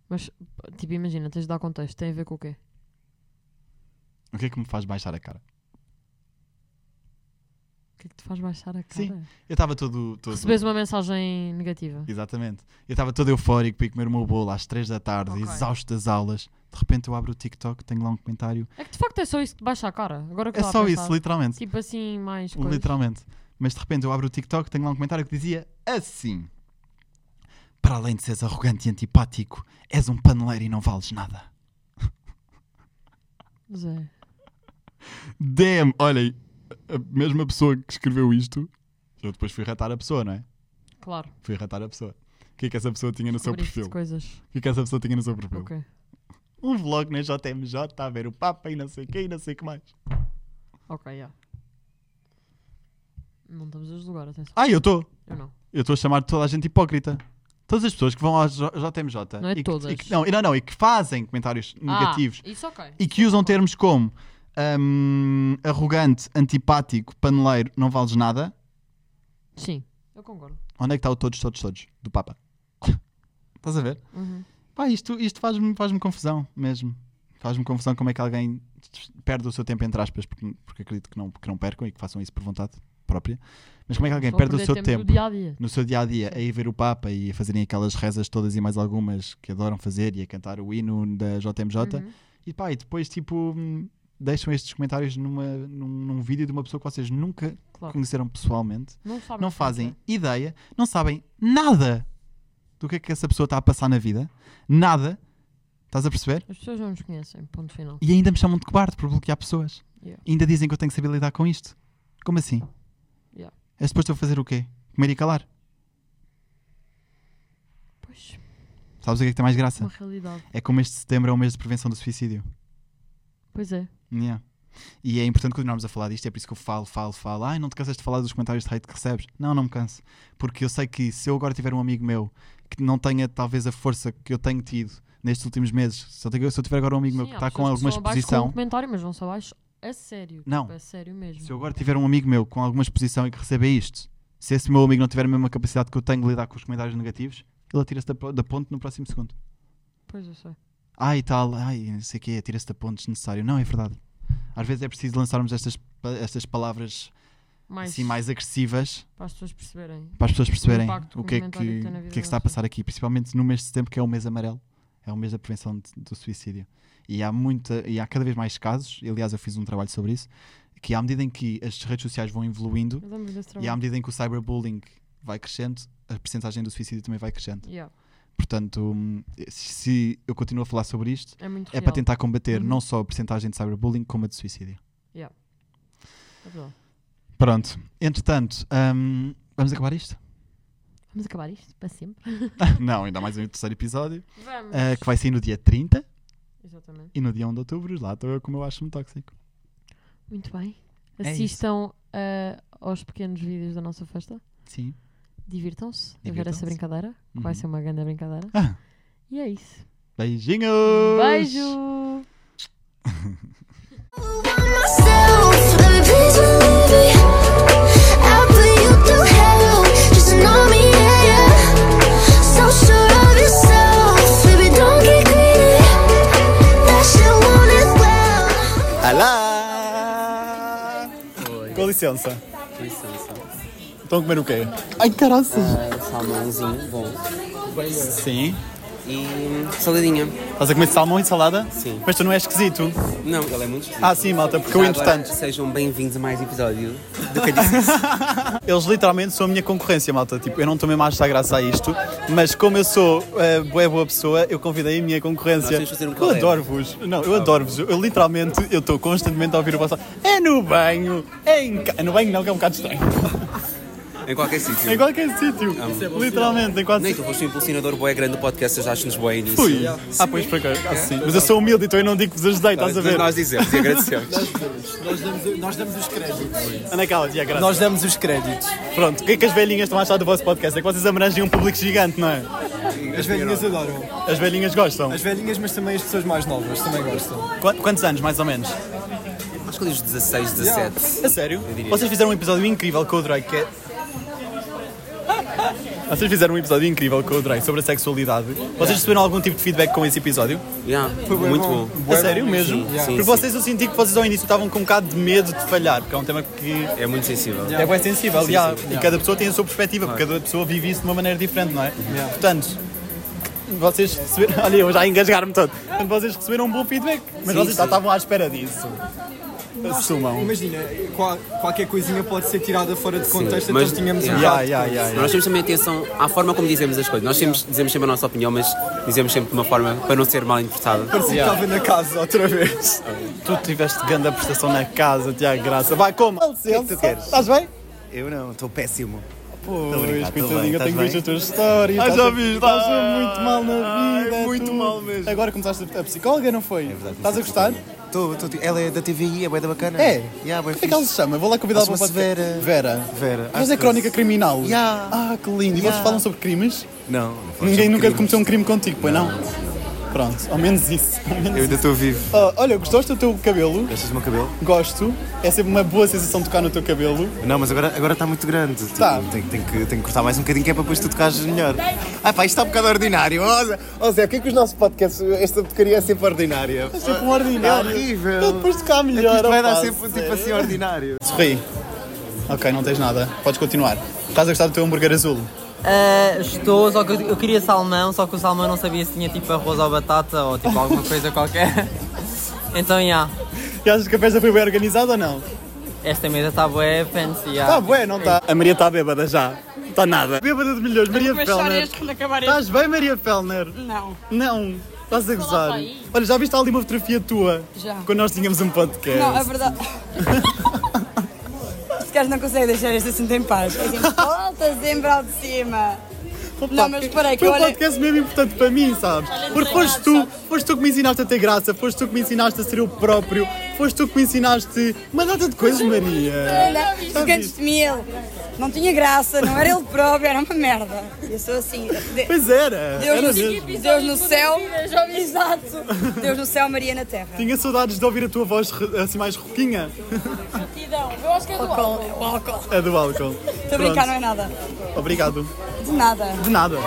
Mas, tipo, imagina, tens de dar contexto. Tem a ver com o quê? O que é que me faz baixar a cara? O que é que te faz baixar a cara? Sim. Eu estava todo, todo Recebes uma mensagem negativa. Exatamente. Eu estava todo eufórico para ir comer o meu bolo às 3 da tarde, Ok. exausto das aulas. De repente eu abro o TikTok, tenho lá um comentário. É que de facto é só isso que te baixa a cara. Agora que É eu estava só a isso, pensar. literalmente. Tipo assim, mais coisas. Literalmente. Mas de repente eu abro o TikTok, tenho lá um comentário que dizia assim: Para além de seres arrogante e antipático, és um paneleiro e não vales nada. Zé. Damn! Olhem, a mesma pessoa que escreveu isto, eu depois fui ratar a pessoa, não é? Claro. Fui ratar a pessoa. O que é que essa pessoa tinha no seu perfil? coisas. O que é que essa pessoa tinha no seu perfil? Ok. Um vlog na JMJ, a ver o Papa e não sei o que e não sei o que mais. Ok, já. Não estamos a julgar, atenção. Ah, eu estou. Eu não. Eu estou a chamar toda a gente hipócrita. Todas as pessoas que vão J- JMJ Não é e que, todas. e que- não, não, não, e que fazem comentários negativos Ah, isso ok. e que usam termos como hum, arrogante, antipático, paneleiro, não vales nada. Sim, eu concordo. Onde é que está o todos, todos, todos do Papa? Estás a ver? Uhum. Pá, isto, isto faz-me faz confusão mesmo. Faz-me confusão como é que alguém perde o seu tempo, entre aspas, porque, porque acredito que não, que não percam e que façam isso por vontade própria. Mas como é que alguém Só perde o seu tempo tempo dia dia. no seu dia a dia a ir ver o Papa e a fazerem aquelas rezas todas e mais algumas que adoram fazer e a cantar o hino da JMJ Uhum. e pá, e depois tipo hum, deixam estes comentários numa, num, num vídeo de uma pessoa que vocês nunca Claro. conheceram pessoalmente, Não, não é fazem que ideia, não sabem nada do que é que essa pessoa está a passar na vida, nada, estás a perceber? é. As pessoas não nos conhecem, ponto final. E ainda me chamam de cobarde por bloquear pessoas. Yeah. Ainda dizem que eu tenho que saber lidar com isto. Como assim? Yeah. É suposto eu fazer o quê? Comer e calar? Pois, Sabes o que é que tem mais graça? uma realidade. É como este setembro é o mês de prevenção do suicídio. Pois é. Yeah. E é importante continuarmos a falar disto, é por isso que eu falo, falo, falo. Ai, não te cansas de falar dos comentários de hate que recebes? Não, não me canso. Porque eu sei que se eu agora tiver um amigo meu que não tenha talvez a força que eu tenho tido nestes últimos meses, se eu, tenho- se eu tiver agora um amigo meu Sim, que há está com que alguma abaixo Com exposição, um comentário, mas vão-se abaixo a sério. Não. Tipo, é sério mesmo. se eu agora tiver um amigo meu com alguma exposição e que receba isto, se esse meu amigo não tiver a mesma capacidade que eu tenho de lidar com os comentários negativos, ele atira-se da, da ponte no próximo segundo. Pois eu sei. Ai tal, ai, não sei o quê, atira-se da ponte desnecessário. Não, é verdade. Às vezes é preciso lançarmos estas, estas palavras Mais, assim mais agressivas para as pessoas perceberem. para as pessoas perceberem impacto o que que, o é que, o vida que é que está a passar aqui, principalmente no mês de setembro, que é o mês amarelo, é o mês da prevenção de- do suicídio. E há, muita, e há cada vez mais casos, e aliás eu fiz um trabalho sobre isso, que à medida em que as redes sociais vão evoluindo e à medida em que o cyberbullying vai crescendo, a percentagem do suicídio também vai crescendo. Yeah. Portanto, hum, se eu continuo a falar sobre isto, É é para tentar combater Uhum. não só a percentagem de cyberbullying, como a de suicídio. É verdade. Pronto, entretanto, hum, vamos acabar isto? Vamos acabar isto para sempre. não, ainda mais um terceiro episódio, Vamos. uh, que vai sair no dia 30 Exatamente. e no dia 1 de outubro, lá estou eu como eu acho-me tóxico. Muito bem. É Assistam ah, aos pequenos vídeos da nossa festa. Sim. Divirtam-se a ver Divirtam-se. essa brincadeira. que Vai Uhum. ser uma grande brincadeira. Ah, E é isso. beijinhos! Beijo! Alá! Com licença. Estão a comer o quê? Ai, caraças! Ah, salmãozinho, bom. Sim. E saladinha. Estás a comer salmão e salada? Sim. Mas tu não és esquisito. Não, ele é muito esquisito. Ah, sim, malta, porque eu, Já agora, entretanto, Sejam bem-vindos a mais episódio do que disse eles literalmente são a minha concorrência, malta. Tipo, eu não estou mesmo a graça a isto, mas como eu sou uh, boa, boa pessoa, eu convidei a minha concorrência. Nós temos de fazer um eu collab. adoro-vos. Não, eu adoro-vos. Eu, eu literalmente, eu estou constantemente a ouvir o vosso. É no banho, é em ca... No banho não, que é um bocado estranho. Em qualquer sítio. Em qualquer sítio. Literalmente, em qualquer Nem tu foste um impulsionador boé grande do podcast, eu já acho-nos boé início. Fui. Ah, pois, para cá. Ah, sim. Mas eu sou humilde, então eu não digo que vos ajudei, estás a ver? Nós dizemos e agradecemos. Nós damos, nós damos os créditos. Anda cá, tia, graças. Nós damos os créditos. Pronto, o que é que as velhinhas estão a achar do vosso podcast? É que vocês abrangem um público gigante, não é? As velhinhas adoram. As velhinhas gostam. As velhinhas, mas também as pessoas mais novas também gostam. Qu- Quantos anos, mais ou menos? Acho que ali os 16, 17. A sério? Eu. Vocês fizeram um episódio incrível com o Drake, que é... Vocês fizeram um episódio incrível com o Drake sobre a sexualidade. Vocês receberam algum tipo de feedback com esse episódio? Yeah, bué muito bom. bom. A sério mesmo? Sim, sim, Porque sim. vocês eu senti que vocês ao início estavam com um bocado de medo de falhar, porque é um tema que É muito sensível. é bem sensível. yeah. E cada pessoa tem a sua perspectiva, porque cada pessoa vive isso de uma maneira diferente, não é? Portanto, vocês receberam. Olha, eu já engasgar-me todo. Portanto, vocês receberam um bom feedback, mas vocês já sim. estavam à espera disso. Assumam. Imagina, qual- qualquer coisinha pode ser tirada fora de contexto, mas- então tínhamos um Yeah, bocado yeah, de- yeah, yeah. Nós temos também atenção à forma como dizemos as coisas. Nós temos, dizemos sempre a nossa opinião, mas dizemos sempre de uma forma para não ser mal interpretada. Parecia que estava na casa outra vez. Tu tiveste grande a prestação na casa, Tiago Graça. Vai, como? O que é que tu queres? Estás bem? Eu não, estou péssimo. Pois, estás tenho visto as tuas histórias. Ah, Estás já a- viste? Estás a Ai, muito mal na vida. muito tu. mal mesmo. Agora começaste a psicóloga, não foi? verdade, Estás a gostar? Tô, tô, ela é da TVI, é bué da bacana. É? Yeah, Como é que ela se chama? Vou lá convidá-la para podcast. Vera. Vera. Vera. Mas é crónica criminal. Yeah. Ah, que lindo. E vocês falam sobre crimes? Não, não Ninguém nunca crimes. cometeu um crime contigo, pois não? Pronto, ao menos isso. Ao menos Eu ainda estou vivo. Ah, olha, gostaste do teu cabelo? Gostas do meu cabelo? Gosto. É sempre uma boa sensação tocar no teu cabelo. Não, mas agora agora está muito grande. Tipo, Tá. Tenho, tenho que, tenho que cortar mais um bocadinho que é para depois tu tocares melhor. Ah pá, isto está um bocado ordinário. Ó Zé, ó Zé, o que é que os nossos podcasts, esta porcaria é sempre ordinária? É sempre um ordinário. É horrível. Eu depois tocar É que melhor. isto vai dar sempre tipo assim ordinário. Sorri. Ok, não tens nada. Podes continuar. Estás a gostar do teu hambúrguer azul? Ah, estou, só que eu eu queria salmão, só que o salmão não sabia se tinha tipo arroz ou batata ou tipo alguma coisa qualquer. Então, já. E achas que a festa foi bem organizada ou não? Esta mesa está bué fancy. já. Tá bué, não está? A Maria está bêbada já. Está nada. Bêbada de milhões, Maria Fellner. Estás bem, Maria Fellner? Não. Não. Estás a gozar. Olha, já viste ali uma fotografia tua? Já. Quando nós tínhamos um podcast. Não, é verdade. Os caras não conseguem deixar este assunto em paz. É sempre, volta sempre ao de cima. Opa, Não, mas aí, que Foi um olhei- podcast mesmo importante para mim, sabes? Porque foste tu, foste tu que me ensinaste a ter graça, foste tu que me ensinaste a ser eu próprio, foste tu que me ensinaste uma data de coisas, Maria. Não, antes de mim ele não tinha graça, não era ele próprio, era uma merda. Eu sou assim. De- Pois era, Deus, era no, mesmo. Deus no céu, exato. Deus no céu, Maria na terra. Tinha saudades de ouvir a tua voz assim mais roquinha. Eu acho que é do álcool. O álcool. É do álcool. Estou a brincar, não é nada. Obrigado. De nada. De nada.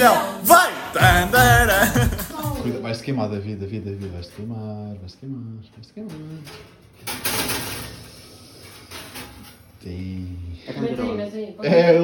milhão, vai! Vais-te queimar, da vida, vida, vais-te queimar, vais-te queimar, vais-te queimar. É Sim. É, é, é, é, é, é, é, é,